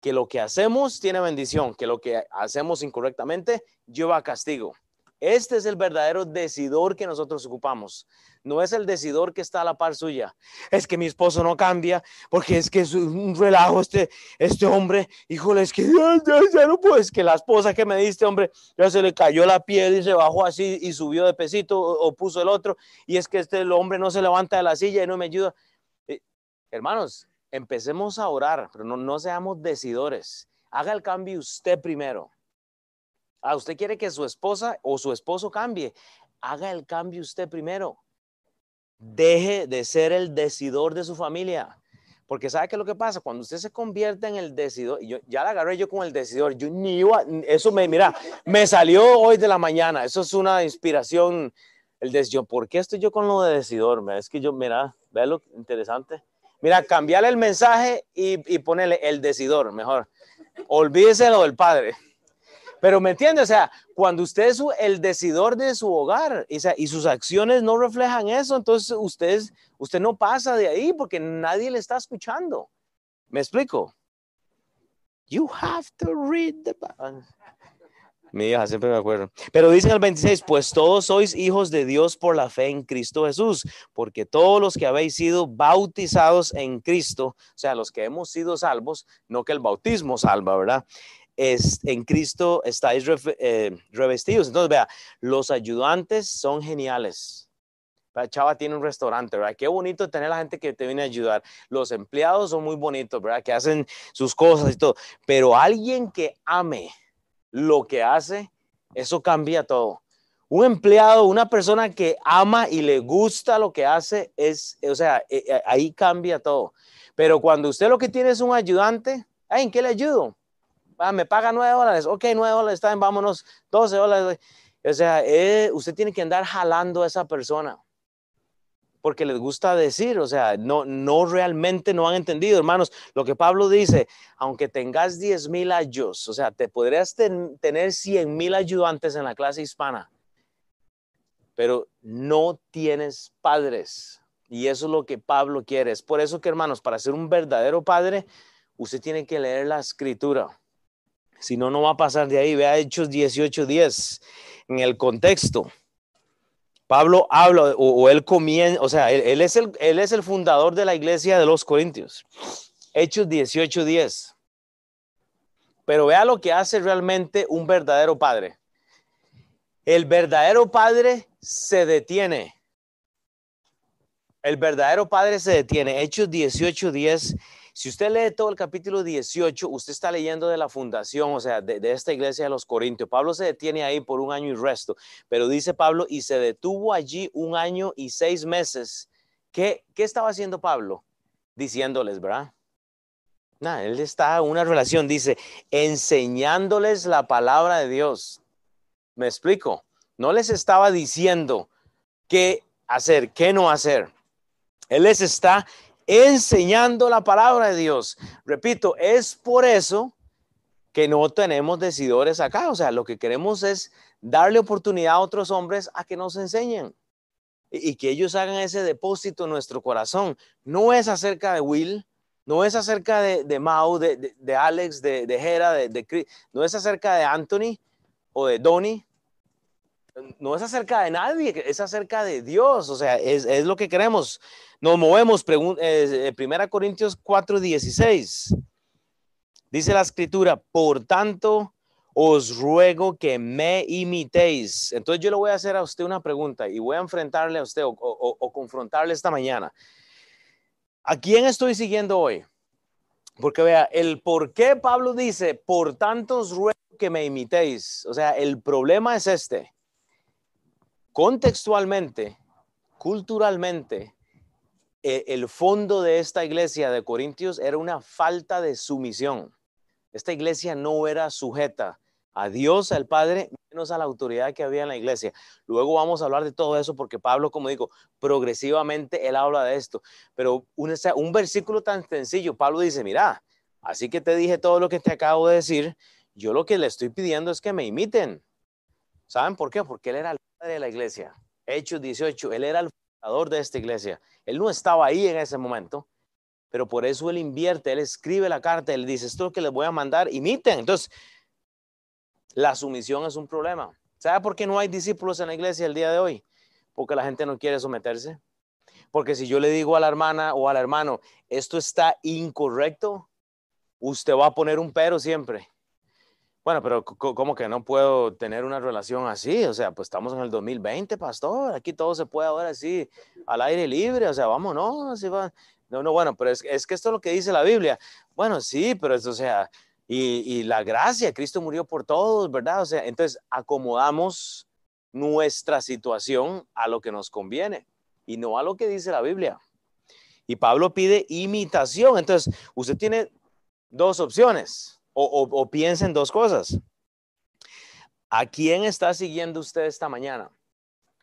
que lo que hacemos tiene bendición, que lo que hacemos incorrectamente lleva castigo. Este es el verdadero decidor que nosotros ocupamos. No es el decidor que está a la par suya. Es que mi esposo no cambia porque es que es un relajo este, este hombre. Híjole, es que ya, no puedo. Es que la esposa que me diste, hombre, ya se le cayó la piel y se bajó así y subió de pesito o, puso el otro. Y es que este el hombre no se levanta de la silla y no me ayuda. Eh, hermanos, empecemos a orar, pero no, no seamos decidores. Haga el cambio usted primero. Ah, usted quiere que su esposa o su esposo cambie. Haga el cambio usted primero. Deje de ser el decidor de su familia. Porque sabe qué es lo que pasa cuando usted se convierte en el decidor. Yo ya la agarré yo con el decidor. Yo ni iba, eso me mira, me salió hoy de la mañana. Eso es una inspiración. El decidor. ¿Por qué estoy yo con lo de decidor? Es que yo, mira, ve lo interesante. Mira, cambiarle el mensaje y, y ponerle el decidor, mejor. Olvídese lo del padre. Pero me entiende, o sea, cuando usted es el decidor de su hogar y, y sus acciones no reflejan eso, entonces usted, usted no pasa de ahí porque nadie le está escuchando. ¿Me explico? You have to read the Mi hija siempre me acuerdo. Pero dice el 26, pues todos sois hijos de Dios por la fe en Cristo Jesús, porque todos los que habéis sido bautizados en Cristo, o sea, los que hemos sido salvos, no que el bautismo salva, ¿verdad? Es, en Cristo estáis eh, revestidos. Entonces, vea, los ayudantes son geniales. La chava tiene un restaurante, ¿verdad? Qué bonito tener la gente que te viene a ayudar. Los empleados son muy bonitos, ¿verdad? Que hacen sus cosas y todo. Pero alguien que ame lo que hace, eso cambia todo. Un empleado, una persona que ama y le gusta lo que hace, es, o sea, eh, eh, ahí cambia todo. Pero cuando usted lo que tiene es un ayudante, ¿en qué le ayudo? Ah, me paga nueve dólares, ok, nueve dólares, está bien, vámonos, 12 dólares. O sea, eh, usted tiene que andar jalando a esa persona porque les gusta decir, o sea, no, no realmente no han entendido, hermanos, lo que Pablo dice, aunque tengas diez mil años, o sea, te podrías tener cien mil ayudantes en la clase hispana, pero no tienes padres. Y eso es lo que Pablo quiere. Es por eso que, hermanos, para ser un verdadero padre, usted tiene que leer la escritura. Si no, no va a pasar de ahí. Vea Hechos 18:10 en el contexto. Pablo habla o, él comienza, o sea, él, es el, él es el fundador de la iglesia de los Corintios. Hechos 18:10. Pero vea lo que hace realmente un verdadero padre. El verdadero padre se detiene. El verdadero padre se detiene. Hechos 18:10 Si usted lee todo el capítulo 18, usted está leyendo de la fundación, o sea, de, esta iglesia de los Corintios. Pablo se detiene ahí por un año y resto, pero dice Pablo, y se detuvo allí un año y seis meses. ¿Qué, qué estaba haciendo Pablo? Diciéndoles, ¿verdad? Nada, él está en una relación, dice, enseñándoles la palabra de Dios. ¿Me explico? No les estaba diciendo qué hacer, qué no hacer. Él les está enseñando la palabra de Dios. Repito, es por eso que no tenemos decidores acá. O sea, lo que queremos es darle oportunidad a otros hombres a que nos enseñen y, que ellos hagan ese depósito en nuestro corazón. No es acerca de Will, no es acerca de, de Mau, de, de, Alex, de, de Hera, de, de no es acerca de Anthony o de Donnie, no es acerca de nadie, es acerca de Dios, o sea, es, lo que queremos. Nos movemos, eh, Primera Corintios 4, 16. Dice la escritura, por tanto, os ruego que me imitéis. Entonces yo le voy a hacer a usted una pregunta y voy a enfrentarle a usted o, o confrontarle esta mañana. ¿A quién estoy siguiendo hoy? Porque vea, el por qué Pablo dice, por tanto os ruego que me imitéis. O sea, el problema es este contextualmente, culturalmente, e, el fondo de esta iglesia de Corintios era una falta de sumisión. Esta iglesia no era sujeta a Dios, al Padre, menos a la autoridad que había en la iglesia. Luego vamos a hablar de todo eso porque Pablo, como digo, progresivamente él habla de esto. Pero un, un versículo tan sencillo, Pablo dice, mira, así que te dije todo lo que te acabo de decir, yo lo que le estoy pidiendo es que me imiten. ¿Saben por qué? Porque él era el de la iglesia. Hechos 18, él era el fundador de esta iglesia. Él no estaba ahí en ese momento, pero por eso él invierte, él escribe la carta, él dice, esto es lo que les voy a mandar, imiten. Entonces, la sumisión es un problema. ¿Sabe por qué no hay discípulos en la iglesia el día de hoy? Porque la gente no quiere someterse. Porque si yo le digo a la hermana o al hermano, esto está incorrecto, usted va a poner un pero siempre. Bueno, pero ¿cómo que no puedo tener una relación así? O sea, pues estamos en el 2020, pastor. Aquí todo se puede ahora así, al aire libre. O sea, vámonos. Así va. No, no, bueno, pero es, es, que esto es lo que dice la Biblia. Bueno, sí, pero es, o sea, y, y la gracia, Cristo murió por todos, ¿verdad? O sea, entonces acomodamos nuestra situación a lo que nos conviene y no a lo que dice la Biblia. Y Pablo pide imitación. Entonces, usted tiene dos opciones o, piensen dos cosas. ¿A quién está siguiendo usted esta mañana?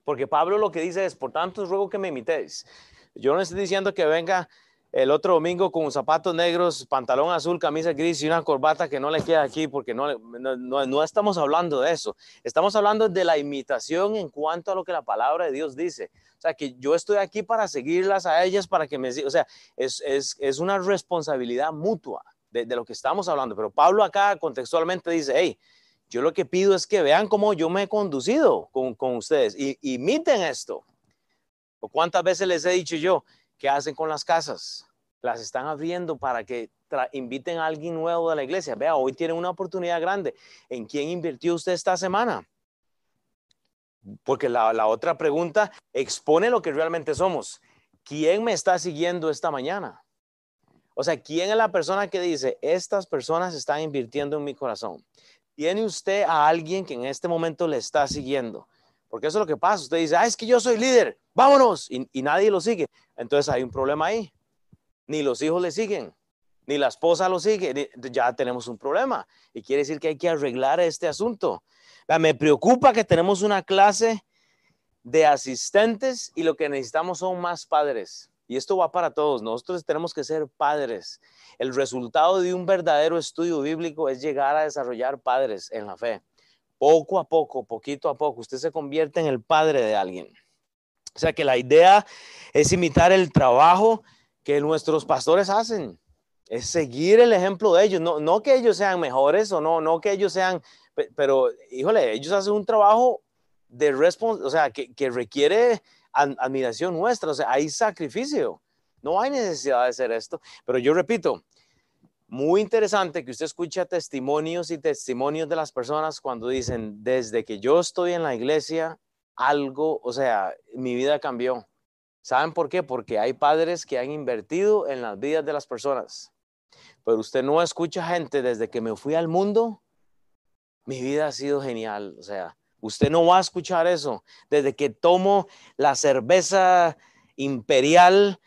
Porque Pablo lo que dice es, por tanto, ruego que me imitéis. Yo no estoy diciendo que venga el otro domingo con zapatos negros, pantalón azul, camisa gris y una corbata que no le queda aquí, porque no, no, estamos hablando de eso. Estamos hablando de la imitación en cuanto a lo que la palabra de Dios dice. O sea, que yo estoy aquí para seguirlas a ellas, para que me... O sea, es una responsabilidad mutua de, lo que estamos hablando. Pero Pablo acá contextualmente dice, hey, yo lo que pido es que vean cómo yo me he conducido con, con ustedes y imiten esto. ¿O cuántas veces les he dicho yo, qué hacen con las casas? Las están abriendo para que inviten a alguien nuevo de la iglesia. Vea, hoy tienen una oportunidad grande. ¿En quién invirtió usted esta semana? Porque la, la otra pregunta expone lo que realmente somos. ¿Quién me está siguiendo esta mañana? O sea, ¿quién es la persona que dice, estas personas están invirtiendo en mi corazón? ¿Tiene usted a alguien que en este momento le está siguiendo? Porque eso es lo que pasa. Usted dice, ah, es que yo soy líder, vámonos, y, nadie lo sigue. Entonces hay un problema ahí. Ni los hijos le siguen, ni la esposa lo sigue. ya tenemos un problema. Y quiere decir que hay que arreglar este asunto. Me preocupa que tenemos una clase de asistentes y lo que necesitamos son más padres. Y esto va para todos. Nosotros tenemos que ser padres. El resultado de un verdadero estudio bíblico es llegar a desarrollar padres en la fe. Poco a poco, poquito a poco, usted se convierte en el padre de alguien. O sea que la idea es imitar el trabajo que nuestros pastores hacen. Es seguir el ejemplo de ellos. No, no que ellos sean mejores o no, no que ellos sean, pero híjole, ellos hacen un trabajo de responsabilidad, o sea, que requiere admiración nuestra, o sea, hay sacrificio. No hay necesidad de hacer esto, pero yo repito, muy interesante que usted escuche testimonios y testimonios de las personas cuando dicen, desde que yo estoy en la iglesia, algo, o sea, mi vida cambió. ¿Saben por qué? Porque hay padres que han invertido en las vidas de las personas. pero usted no escucha gente desde que me fui al mundo, mi vida ha sido genial. O sea, usted no va a escuchar eso. Desde que tomo la cerveza imperial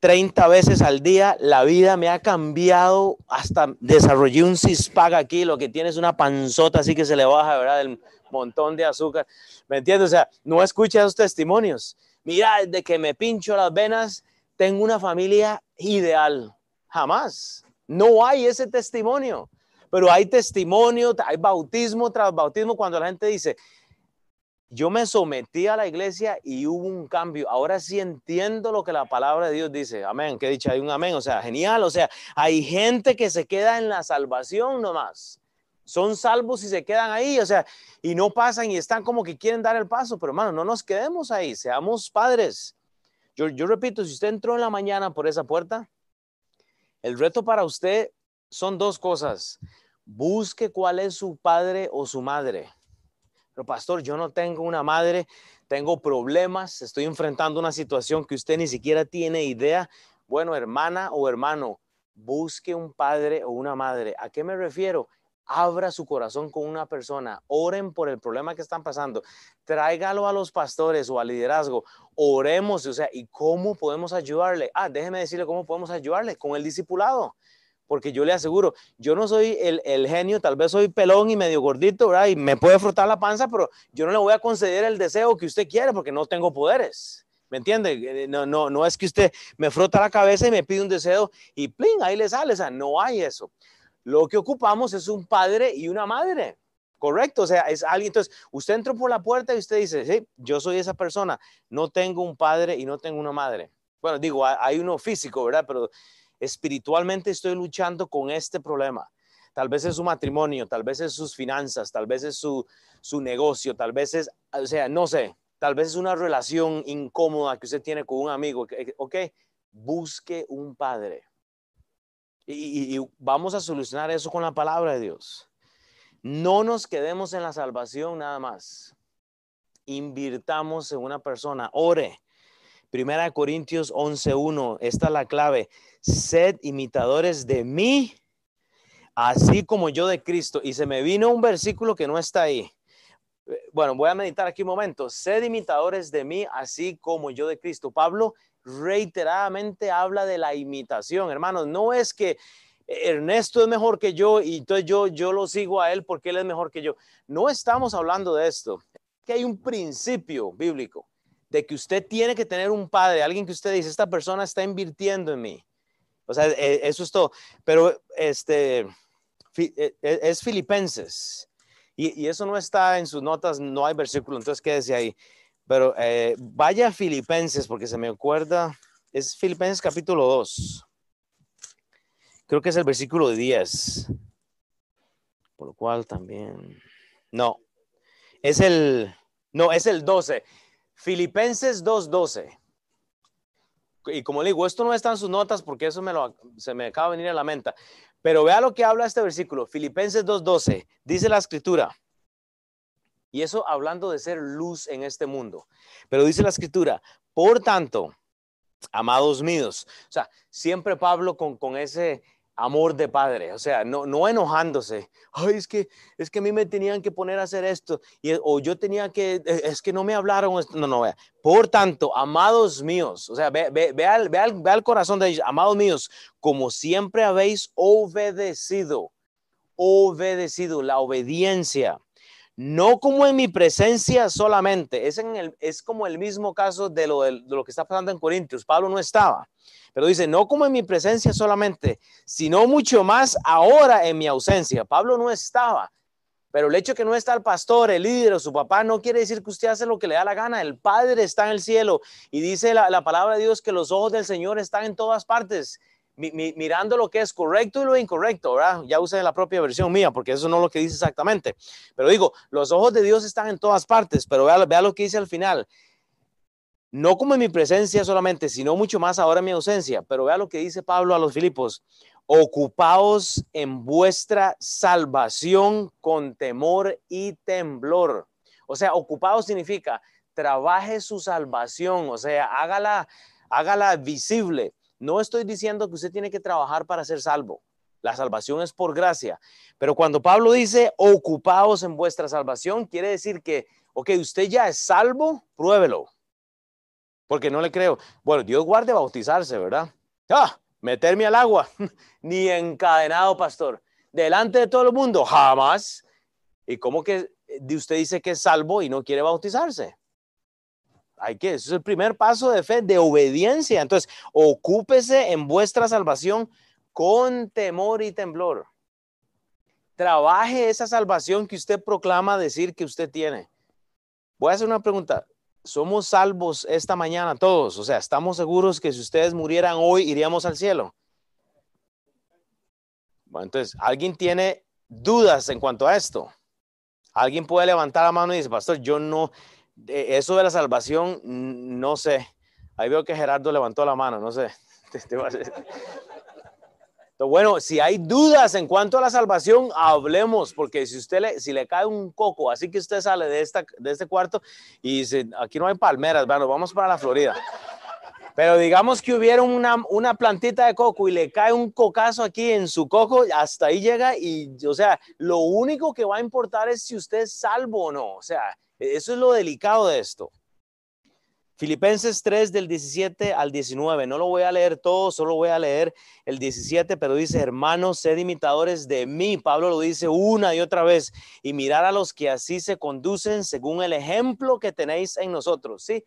30 veces al día, la vida me ha cambiado, hasta desarrollé un cispag aquí, lo que tiene es una panzota así que se le baja, ¿verdad? El montón de azúcar. ¿Me entiendes? O sea, no escucha esos testimonios. Mira, desde que me pincho las venas, tengo una familia ideal. Jamás. No hay ese testimonio. Pero hay testimonio, hay bautismo tras bautismo cuando la gente dice, yo me sometí a la iglesia y hubo un cambio. Ahora sí entiendo lo que la palabra de Dios dice. Amén. ¿Qué dicho? Hay un amén. O sea, genial. O sea, hay gente que se queda en la salvación nomás. Son salvos y se quedan ahí. O sea, y no pasan y están como que quieren dar el paso. Pero hermano, no nos quedemos ahí. Seamos padres. Yo, yo repito, si usted entró en la mañana por esa puerta, el reto para usted son dos cosas. Busque cuál es su padre o su madre. Pero pastor, yo no tengo una madre, tengo problemas, estoy enfrentando una situación que usted ni siquiera tiene idea. Bueno, hermana o hermano, busque un padre o una madre. ¿A qué me refiero? Abra su corazón con una persona, oren por el problema que están pasando, tráigalo a los pastores o al liderazgo, oremos, o sea, ¿y cómo podemos ayudarle? Ah, déjeme decirle cómo podemos ayudarle con el discipulado porque yo le aseguro, yo no soy el, genio, tal vez soy pelón y medio gordito, ¿verdad? Y me puede frotar la panza, pero yo no le voy a conceder el deseo que usted quiere porque no tengo poderes. ¿Me entiende? Eh, no, no, no es que usted me frota la cabeza y me pide un deseo y plin, ahí le sale. O sea, no hay eso. Lo que ocupamos es un padre y una madre. Correcto, o sea, es alguien. Entonces, usted entró por la puerta y usted dice, sí, yo soy esa persona, no tengo un padre y no tengo una madre. Bueno, digo, hay uno físico, ¿verdad? Pero espiritualmente estoy luchando con este problema. Tal vez es su matrimonio, tal vez es sus finanzas, tal vez es su, negocio, tal vez es, o sea, no sé, tal vez es una relación incómoda que usted tiene con un amigo. Ok, busque un padre. y, vamos a solucionar eso con la palabra de Dios. No nos quedemos en la salvación nada más. Invirtamos en una persona. Ore. Primera Corintios 11.1. Esta es la clave sed imitadores de mí, así como yo de Cristo. Y se me vino un versículo que no está ahí. Eh, bueno, voy a meditar aquí un momento. Sed imitadores de mí, así como yo de Cristo. Pablo reiteradamente habla de la imitación, hermanos. No es que Ernesto es mejor que yo y entonces yo, yo lo sigo a él porque él es mejor que yo. No estamos hablando de esto. Que hay un principio bíblico de que usted tiene que tener un padre, alguien que usted dice, esta persona está invirtiendo en mí. O sea, e, eso es todo. Pero este e, e, es Filipenses. Y, eso no está en sus notas, no hay versículo, entonces quédese ahí. Pero eh, vaya Filipenses, porque se me acuerda, es Filipenses capítulo 2. Creo que es el versículo 10. Por lo cual también. No, es el, no, es el 12. Filipenses 2.12 y como digo, esto no está en sus notas porque eso me lo, se me acaba de venir a la mente. Pero vea lo que habla este versículo, Filipenses 2.12, dice la escritura. Y eso hablando de ser luz en este mundo. Pero dice la escritura, por tanto, amados míos, o sea, siempre Pablo con, con ese amor de padre, o sea, no, no enojándose. Ay, es que, es que a mí me tenían que poner a hacer esto, y, o yo tenía que, eh, es que no me hablaron. No, no, vea. Por tanto, amados míos, o sea, ve, ve, ve, al, ve, al, corazón de ellos, amados míos, como siempre habéis obedecido, obedecido, la obediencia. No como en mi presencia solamente, es, en el, es como el mismo caso de lo, de lo que está pasando en Corintios. Pablo no estaba, pero dice, no como en mi presencia solamente, sino mucho más ahora en mi ausencia. Pablo no estaba, pero el hecho que no está el pastor, el líder o su papá no quiere decir que usted hace lo que le da la gana. El Padre está en el cielo y dice la, palabra de Dios que los ojos del Señor están en todas partes. Mirando lo que es correcto y lo incorrecto, ¿verdad? Ya usé la propia versión mía, porque eso no es lo que dice exactamente. Pero digo, los ojos de Dios están en todas partes, pero vea, vea lo que dice al final no como en mi presencia solamente, sino mucho más ahora en mi ausencia. Pero vea lo que dice Pablo a los Filipos, ocupaos en vuestra salvación con temor y temblor. O sea, ocupaos significa trabaje su salvación, o sea, hágala, hágala visible. No estoy diciendo que usted tiene que trabajar para ser salvo. La salvación es por gracia. Pero cuando Pablo dice, ocupaos en vuestra salvación, quiere decir que, ok, usted ya es salvo, pruébelo. Porque no le creo. Bueno, Dios guarde bautizarse, ¿verdad? Ah, meterme al agua, ni encadenado, pastor. Delante de todo el mundo, jamás. ¿Y cómo que usted dice que es salvo y no quiere bautizarse? Hay que, eso es el primer paso de fe, de obediencia. Entonces, ocúpese en vuestra salvación con temor y temblor. Trabaje esa salvación que usted proclama decir que usted tiene. Voy a hacer una pregunta. ¿Somos salvos esta mañana todos? O sea, ¿estamos seguros que si ustedes murieran hoy iríamos al cielo? Bueno, entonces, ¿alguien tiene dudas en cuanto a esto? Alguien puede levantar la mano y dice, pastor, yo no, eso de la salvación, no sé. Ahí veo que Gerardo levantó la mano, no sé. bueno, si hay dudas en cuanto a la salvación, hablemos, porque si usted le, si le cae un coco, así que usted sale de, esta, de este cuarto y dice, aquí no hay palmeras, bueno, vamos para la Florida. Pero digamos que hubiera una, una plantita de coco y le cae un cocazo aquí en su coco, hasta ahí llega y, o sea, lo único que va a importar es si usted es salvo o no. O sea, eso es lo delicado de esto. Filipenses 3 del 17 al 19. No lo voy a leer todo, solo voy a leer el 17, pero dice, hermanos, sed imitadores de mí. Pablo lo dice una y otra vez. Y mirar a los que así se conducen según el ejemplo que tenéis en nosotros. Sí,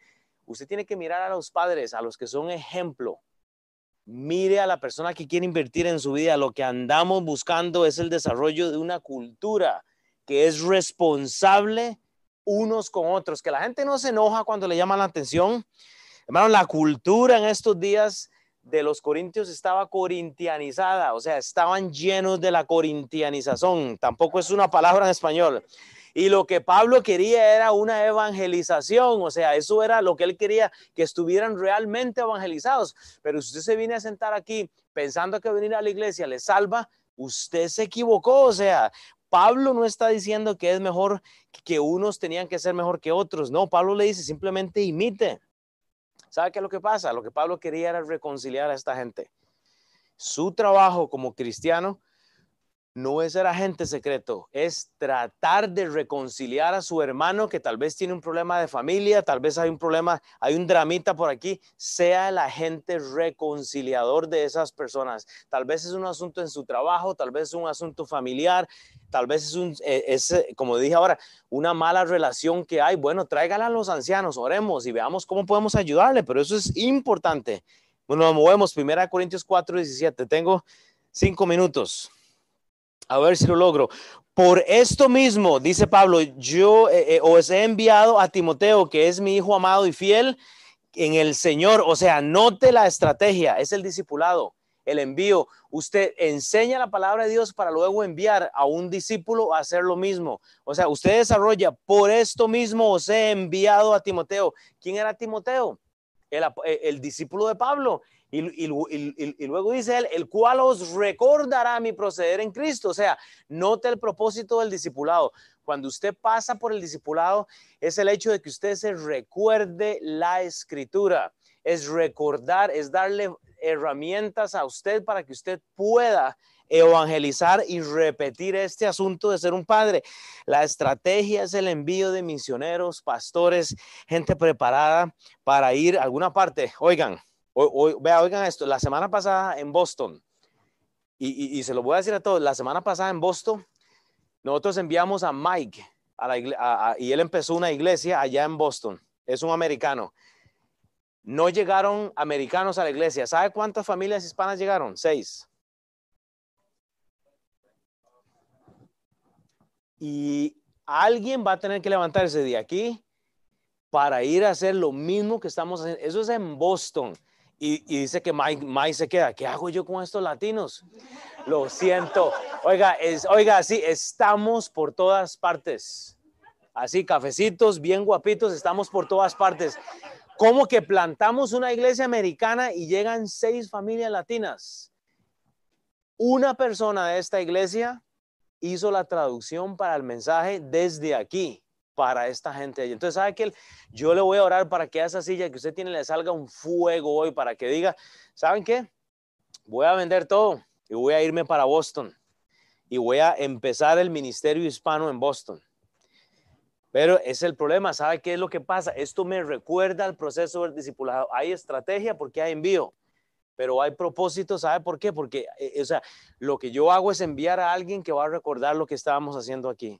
usted tiene que mirar a los padres, a los que son ejemplo. Mire a la persona que quiere invertir en su vida. Lo que andamos buscando es el desarrollo de una cultura que es responsable unos con otros, que la gente no se enoja cuando le llaman la atención. Hermano, la cultura en estos días de los corintios estaba corintianizada, o sea, estaban llenos de la corintianización, tampoco es una palabra en español. Y lo que Pablo quería era una evangelización, o sea, eso era lo que él quería, que estuvieran realmente evangelizados. Pero si usted se viene a sentar aquí pensando que venir a la iglesia le salva, usted se equivocó, o sea, Pablo no está diciendo que es mejor que unos tenían que ser mejor que otros. No, Pablo le dice simplemente imite. ¿Sabe qué es lo que pasa? Lo que Pablo quería era reconciliar a esta gente. Su trabajo como cristiano no es ser agente secreto, es tratar de reconciliar a su hermano que tal vez tiene un problema de familia, tal vez hay un problema, hay un dramita por aquí, sea el agente reconciliador de esas personas. Tal vez es un asunto en su trabajo, tal vez es un asunto familiar, tal vez es, un, eh, es eh, como dije ahora, una mala relación que hay. Bueno, tráigala a los ancianos, oremos y veamos cómo podemos ayudarle, pero eso es importante. Bueno, nos movemos, 1 Corintios 4, 17. Tengo cinco minutos. A ver si lo logro. Por esto mismo, dice Pablo, yo eh, eh, os he enviado a Timoteo, que es mi hijo amado y fiel en el Señor. O sea, note la estrategia, es el discipulado, el envío. Usted enseña la palabra de Dios para luego enviar a un discípulo a hacer lo mismo. O sea, usted desarrolla, por esto mismo os he enviado a Timoteo. ¿Quién era Timoteo? el, el discípulo de Pablo. Y, luego dice él, el cual os recordará mi proceder en Cristo. O sea, note el propósito del discipulado. Cuando usted pasa por el discipulado, es el hecho de que usted se recuerde la escritura. Es recordar, es darle herramientas a usted para que usted pueda evangelizar y repetir este asunto de ser un padre. La estrategia es el envío de misioneros, pastores, gente preparada para ir a alguna parte. Oigan, vea, oigan esto, la semana pasada en Boston, y, se lo voy a decir a todos, la semana pasada en Boston, nosotros enviamos a Mike a la y él empezó una iglesia allá en Boston. Es un americano. No llegaron americanos a la iglesia. ¿Sabe cuántas familias hispanas llegaron? Seis. Y alguien va a tener que levantarse de aquí para ir a hacer lo mismo que estamos haciendo. Eso es en Boston. Y, dice que Mike, se queda. ¿Qué hago yo con estos latinos? Lo siento. Oiga, es, oiga, sí, estamos por todas partes. Así, cafecitos, bien guapitos, estamos por todas partes. ¿Cómo que plantamos una iglesia americana y llegan seis familias latinas? Una persona de esta iglesia hizo la traducción para el mensaje desde aquí para esta gente. Entonces, ¿sabe qué? Yo le voy a orar para que a esa silla que usted tiene le salga un fuego hoy para que diga, ¿saben qué? Voy a vender todo y voy a irme para Boston y voy a empezar el ministerio hispano en Boston. Pero es el problema, ¿sabe qué es lo que pasa? Esto me recuerda al proceso del discipulado. Hay estrategia porque hay envío, pero hay propósito, ¿sabe por qué? Porque, eh, o sea, lo que yo hago es enviar a alguien que va a recordar lo que estábamos haciendo aquí.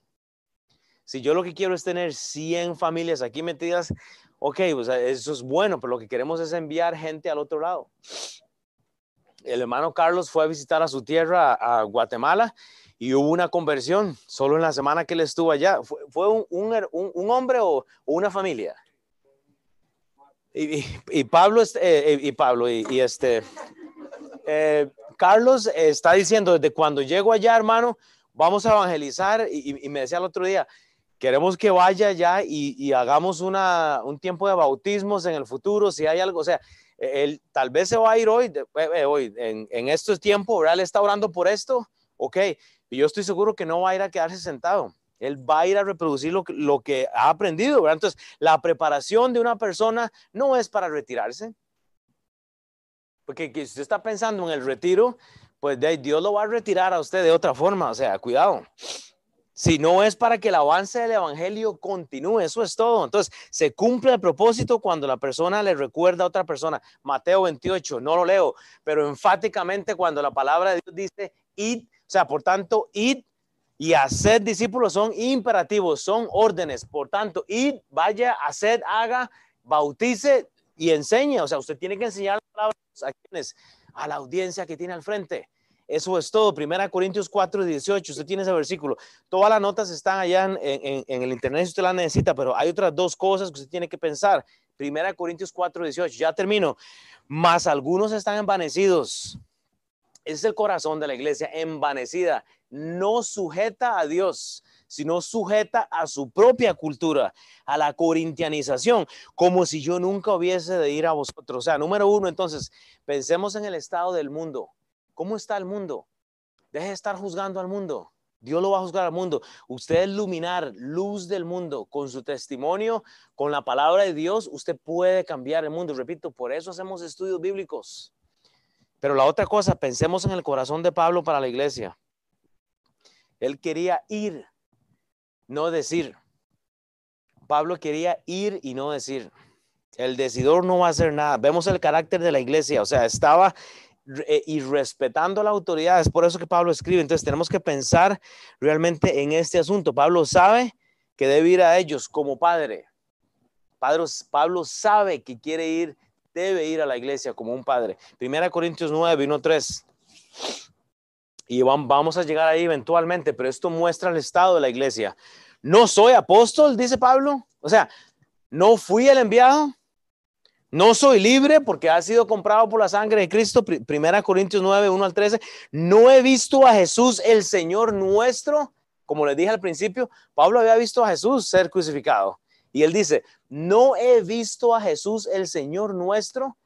Si yo lo que quiero es tener 100 familias aquí metidas, ok, pues eso es bueno, pero lo que queremos es enviar gente al otro lado. El hermano Carlos fue a visitar a su tierra, a Guatemala, y hubo una conversión solo en la semana que él estuvo allá. ¿Fue, un, hombre o, una familia? Y, Pablo, eh, eh, y Pablo, y, este, eh, Carlos está diciendo, desde cuando llego allá, hermano, vamos a evangelizar, y, me decía el otro día, queremos que vaya ya y, hagamos una, un tiempo de bautismos en el futuro, si hay algo, o sea, él tal vez se va a ir hoy, hoy en, en estos tiempos, ¿verdad? Él está orando por esto, ok, y yo estoy seguro que no va a ir a quedarse sentado. Él va a ir a reproducir lo, lo que ha aprendido, ¿verdad? Entonces, la preparación de una persona no es para retirarse. Porque si usted está pensando en el retiro, pues Dios lo va a retirar a usted de otra forma. O sea, cuidado. Si no es para que el avance del evangelio continúe, eso es todo. Entonces, se cumple el propósito cuando la persona le recuerda a otra persona. Mateo 28, no lo leo, pero enfáticamente cuando la palabra de Dios dice, id, o sea, por tanto, id y hacer discípulos son imperativos, son órdenes. Por tanto, id, vaya, haced, haga, bautice y enseñe. O sea, usted tiene que enseñar palabras a quienes, a la audiencia que tiene al frente. Eso es todo. Primera Corintios 4, 18. Usted tiene ese versículo. Todas las notas están allá en, el internet si usted las necesita, pero hay otras dos cosas que usted tiene que pensar. Primera Corintios 4, 18. Ya termino. Más algunos están envanecidos. Ese es el corazón de la iglesia, envanecida. No sujeta a Dios, sino sujeta a su propia cultura, a la corintianización, como si yo nunca hubiese de ir a vosotros. O sea, número uno, entonces, pensemos en el estado del mundo. ¿Cómo está el mundo? Deje de estar juzgando al mundo. Dios lo va a juzgar al mundo. Usted es luminar, luz del mundo. Con su testimonio, con la palabra de Dios, usted puede cambiar el mundo. Repito, por eso hacemos estudios bíblicos. Pero la otra cosa, pensemos en el corazón de Pablo para la iglesia. Él quería ir, no decir. Pablo quería ir y no decir. El decidor no va a hacer nada. Vemos el carácter de la iglesia. O sea, estaba y respetando la autoridad. Es por eso que Pablo escribe. Entonces tenemos que pensar realmente en este asunto. Pablo sabe que debe ir a ellos como padre. Pablo, sabe que quiere ir, debe ir a la iglesia como un padre. Primera Corintios 9, 1, 3. Y vamos a llegar ahí eventualmente, pero esto muestra el estado de la iglesia. No soy apóstol, dice Pablo. O sea, no fui el enviado. No soy libre porque ha sido comprado por la sangre de Cristo. Primera Corintios 9, 1 al 13. No he visto a Jesús el Señor nuestro. Como les dije al principio, Pablo había visto a Jesús ser crucificado. Y él dice, no he visto a Jesús el Señor nuestro.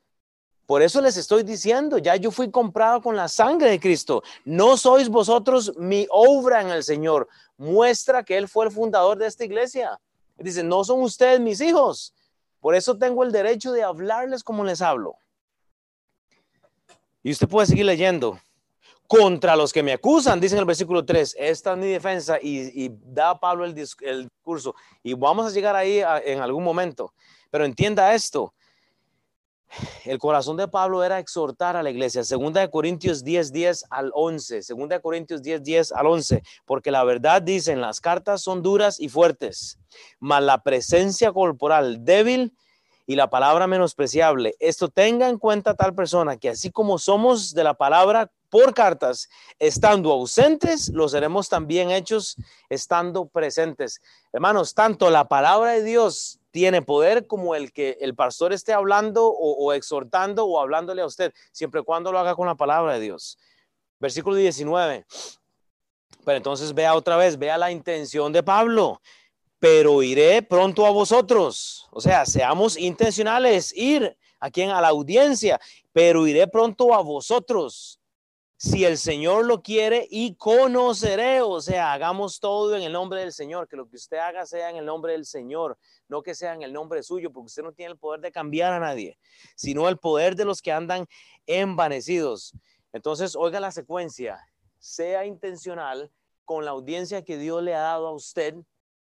Por eso les estoy diciendo, ya yo fui comprado con la sangre de Cristo. No sois vosotros mi obra en el Señor. Muestra que Él fue el fundador de esta iglesia. Dice, no son ustedes mis hijos por eso tengo el derecho de hablarles como les hablo. Y usted puede seguir leyendo. Contra los que me acusan, dice en el versículo 3, esta es mi defensa y, da Pablo el, discurso. Y vamos a llegar ahí en algún momento. Pero entienda esto, el corazón de Pablo era exhortar a la iglesia. Segunda de Corintios 10, 10 al 11. Segunda de Corintios 10, 10 al 11. Porque la verdad dicen, las cartas son duras y fuertes, mas la presencia corporal débil y la palabra menospreciable. Esto tenga en cuenta tal persona que así como somos de la palabra por cartas, estando ausentes, lo seremos también hechos estando presentes. Hermanos, tanto la palabra de Dios tiene poder como el que el pastor esté hablando o, exhortando o hablándole a usted, siempre y cuando lo haga con la palabra de Dios. Versículo 19. Pero entonces vea otra vez, vea la intención de Pablo. Pero iré pronto a vosotros. O sea, seamos intencionales, ir a quien a la audiencia, pero iré pronto a vosotros si el Señor lo quiere y conoceré, o sea, hagamos todo en el nombre del Señor, que lo que usted haga sea en el nombre del Señor, no que sea en el nombre suyo, porque usted no tiene el poder de cambiar a nadie, sino el poder de los que andan envanecidos. Entonces, oiga la secuencia, sea intencional con la audiencia que Dios le ha dado a usted,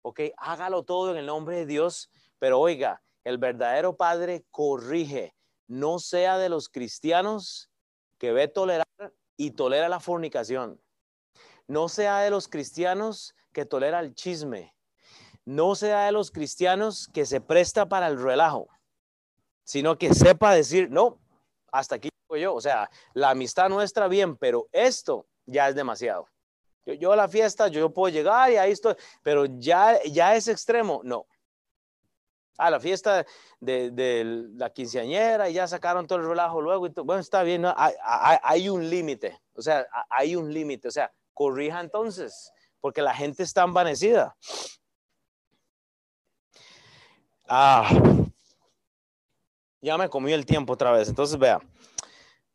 ok, hágalo todo en el nombre de Dios, pero oiga, el verdadero Padre corrige, no sea de los cristianos que ve tolerar y tolera la fornicación. No sea de los cristianos que tolera el chisme. No sea de los cristianos que se presta para el relajo, sino que sepa decir, no, hasta aquí yo. O sea, la amistad nuestra bien, pero esto ya es demasiado. Yo, a la fiesta, yo puedo llegar y ahí estoy, pero ya, ya es extremo, no. A la fiesta de, la quinceañera y ya sacaron todo el relajo luego. bueno, está bien, hay, un límite. O sea, hay un límite. O sea, corrija entonces, porque la gente está envanecida. Ah, ya me comí el tiempo otra vez. Entonces, vea,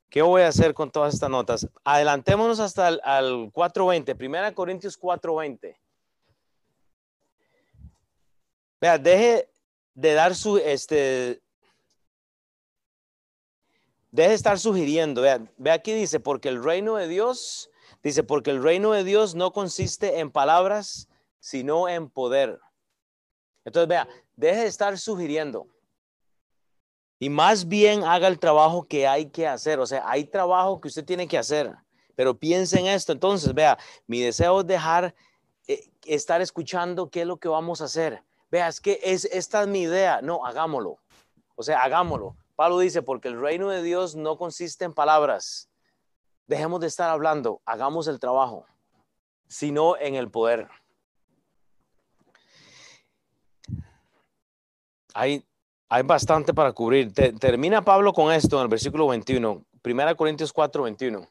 ¿qué voy a hacer con todas estas notas? Adelantémonos hasta el al 4.20, Primera Corintios 4.20. Vea, deje de dar su, este, deje de estar sugiriendo. Vea, vea aquí dice, porque el reino de Dios, dice, porque el reino de Dios no consiste en palabras, sino en poder. Entonces, vea, deje de estar sugiriendo. Y más bien haga el trabajo que hay que hacer. O sea, hay trabajo que usted tiene que hacer. Pero piense en esto. Entonces, vea, mi deseo es dejar, eh, estar escuchando qué es lo que vamos a hacer. Vea, es que es, esta es mi idea. No, hagámoslo. O sea, hagámoslo. Pablo dice, porque el reino de Dios no consiste en palabras. Dejemos de estar hablando, hagamos el trabajo, sino en el poder. Hay, hay bastante para cubrir. termina Pablo con esto en el versículo 21, 1 Corintios 4, 21.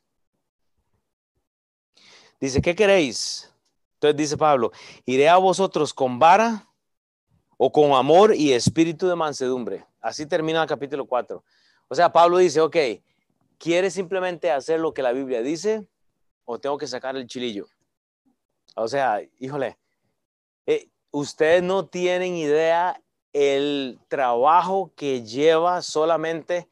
Dice, ¿qué queréis? Entonces dice Pablo, iré a vosotros con vara o con amor y espíritu de mansedumbre. Así termina el capítulo 4. O sea, Pablo dice, ok, ¿quieres simplemente hacer lo que la Biblia dice o tengo que sacar el chilillo? O sea, híjole, eh, ustedes no tienen idea el trabajo que lleva solamente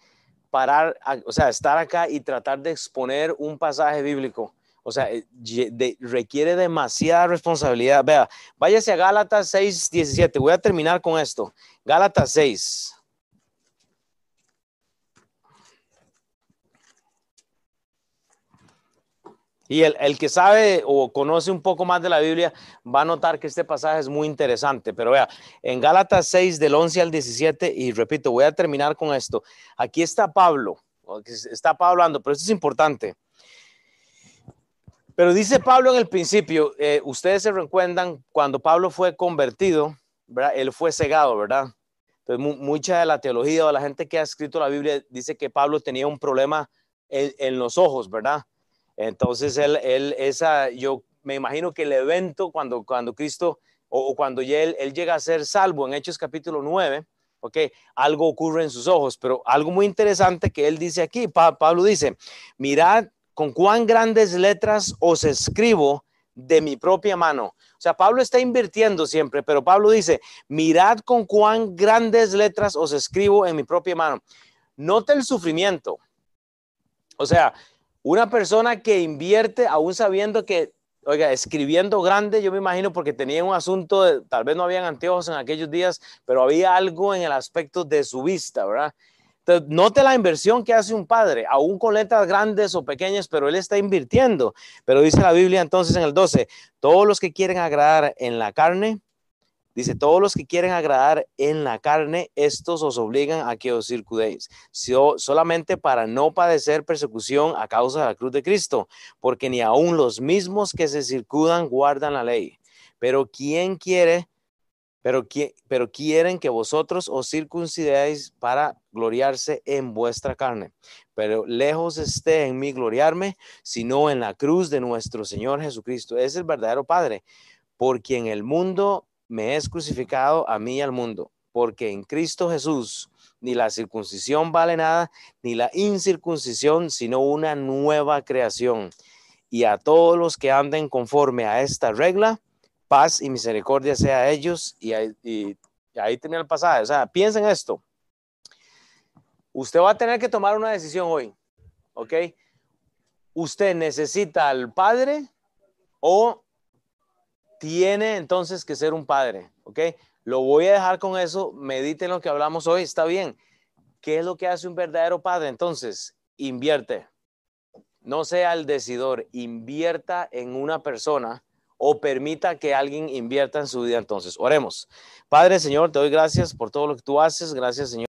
parar, o sea, estar acá y tratar de exponer un pasaje bíblico. O sea, eh, requiere demasiada responsabilidad. Vea, váyase a Gálatas 6, 17. Voy a terminar con esto. Gálatas 6. Y el, el, que sabe o conoce un poco más de la Biblia va a notar que este pasaje es muy interesante. Pero vea, en Gálatas 6 del 11 al 17, y repito, voy a terminar con esto. Aquí está Pablo, está Pablo hablando, pero esto es importante. Pero dice Pablo en el principio, eh, ustedes se recuerdan cuando Pablo fue convertido, ¿verdad? él fue cegado, ¿verdad? Entonces, mucha de la teología o la gente que ha escrito la Biblia dice que Pablo tenía un problema en, los ojos, ¿verdad? Entonces, él, él, esa, yo me imagino que el evento cuando, cuando Cristo o, cuando él, él, llega a ser salvo en Hechos capítulo 9, ¿ok? Algo ocurre en sus ojos, pero algo muy interesante que él dice aquí, Pablo dice, mirad con cuán grandes letras os escribo de mi propia mano. O sea, Pablo está invirtiendo siempre, pero Pablo dice, mirad con cuán grandes letras os escribo en mi propia mano. Nota el sufrimiento. O sea, una persona que invierte aún sabiendo que, oiga, escribiendo grande, yo me imagino porque tenía un asunto, de, tal vez no habían anteojos en aquellos días, pero había algo en el aspecto de su vista, ¿verdad? Note la inversión que hace un padre, aún con letras grandes o pequeñas, pero él está invirtiendo. Pero dice la Biblia entonces en el 12, todos los que quieren agradar en la carne, dice, todos los que quieren agradar en la carne, estos os obligan a que os circudéis, solamente para no padecer persecución a causa de la cruz de Cristo, porque ni aun los mismos que se circudan guardan la ley. Pero quien quiere pero, quieren que vosotros os circuncidéis para gloriarse en vuestra carne. Pero lejos esté en mí gloriarme, sino en la cruz de nuestro Señor Jesucristo. Es el verdadero Padre, por quien el mundo me es crucificado a mí y al mundo, porque en Cristo Jesús ni la circuncisión vale nada, ni la incircuncisión, sino una nueva creación. Y a todos los que anden conforme a esta regla, paz y misericordia sea a ellos. Y ahí, y ahí termina el pasaje. O sea, piensen esto. Usted va a tener que tomar una decisión hoy, ¿ok? ¿Usted necesita al padre o tiene entonces que ser un padre? ¿Ok? Lo voy a dejar con eso. Mediten lo que hablamos hoy. Está bien. ¿Qué es lo que hace un verdadero padre? Entonces, invierte. No sea el decidor. Invierta en una persona o permita que alguien invierta en su vida. Entonces, oremos. Padre, Señor, te doy gracias por todo lo que tú haces. Gracias, Señor.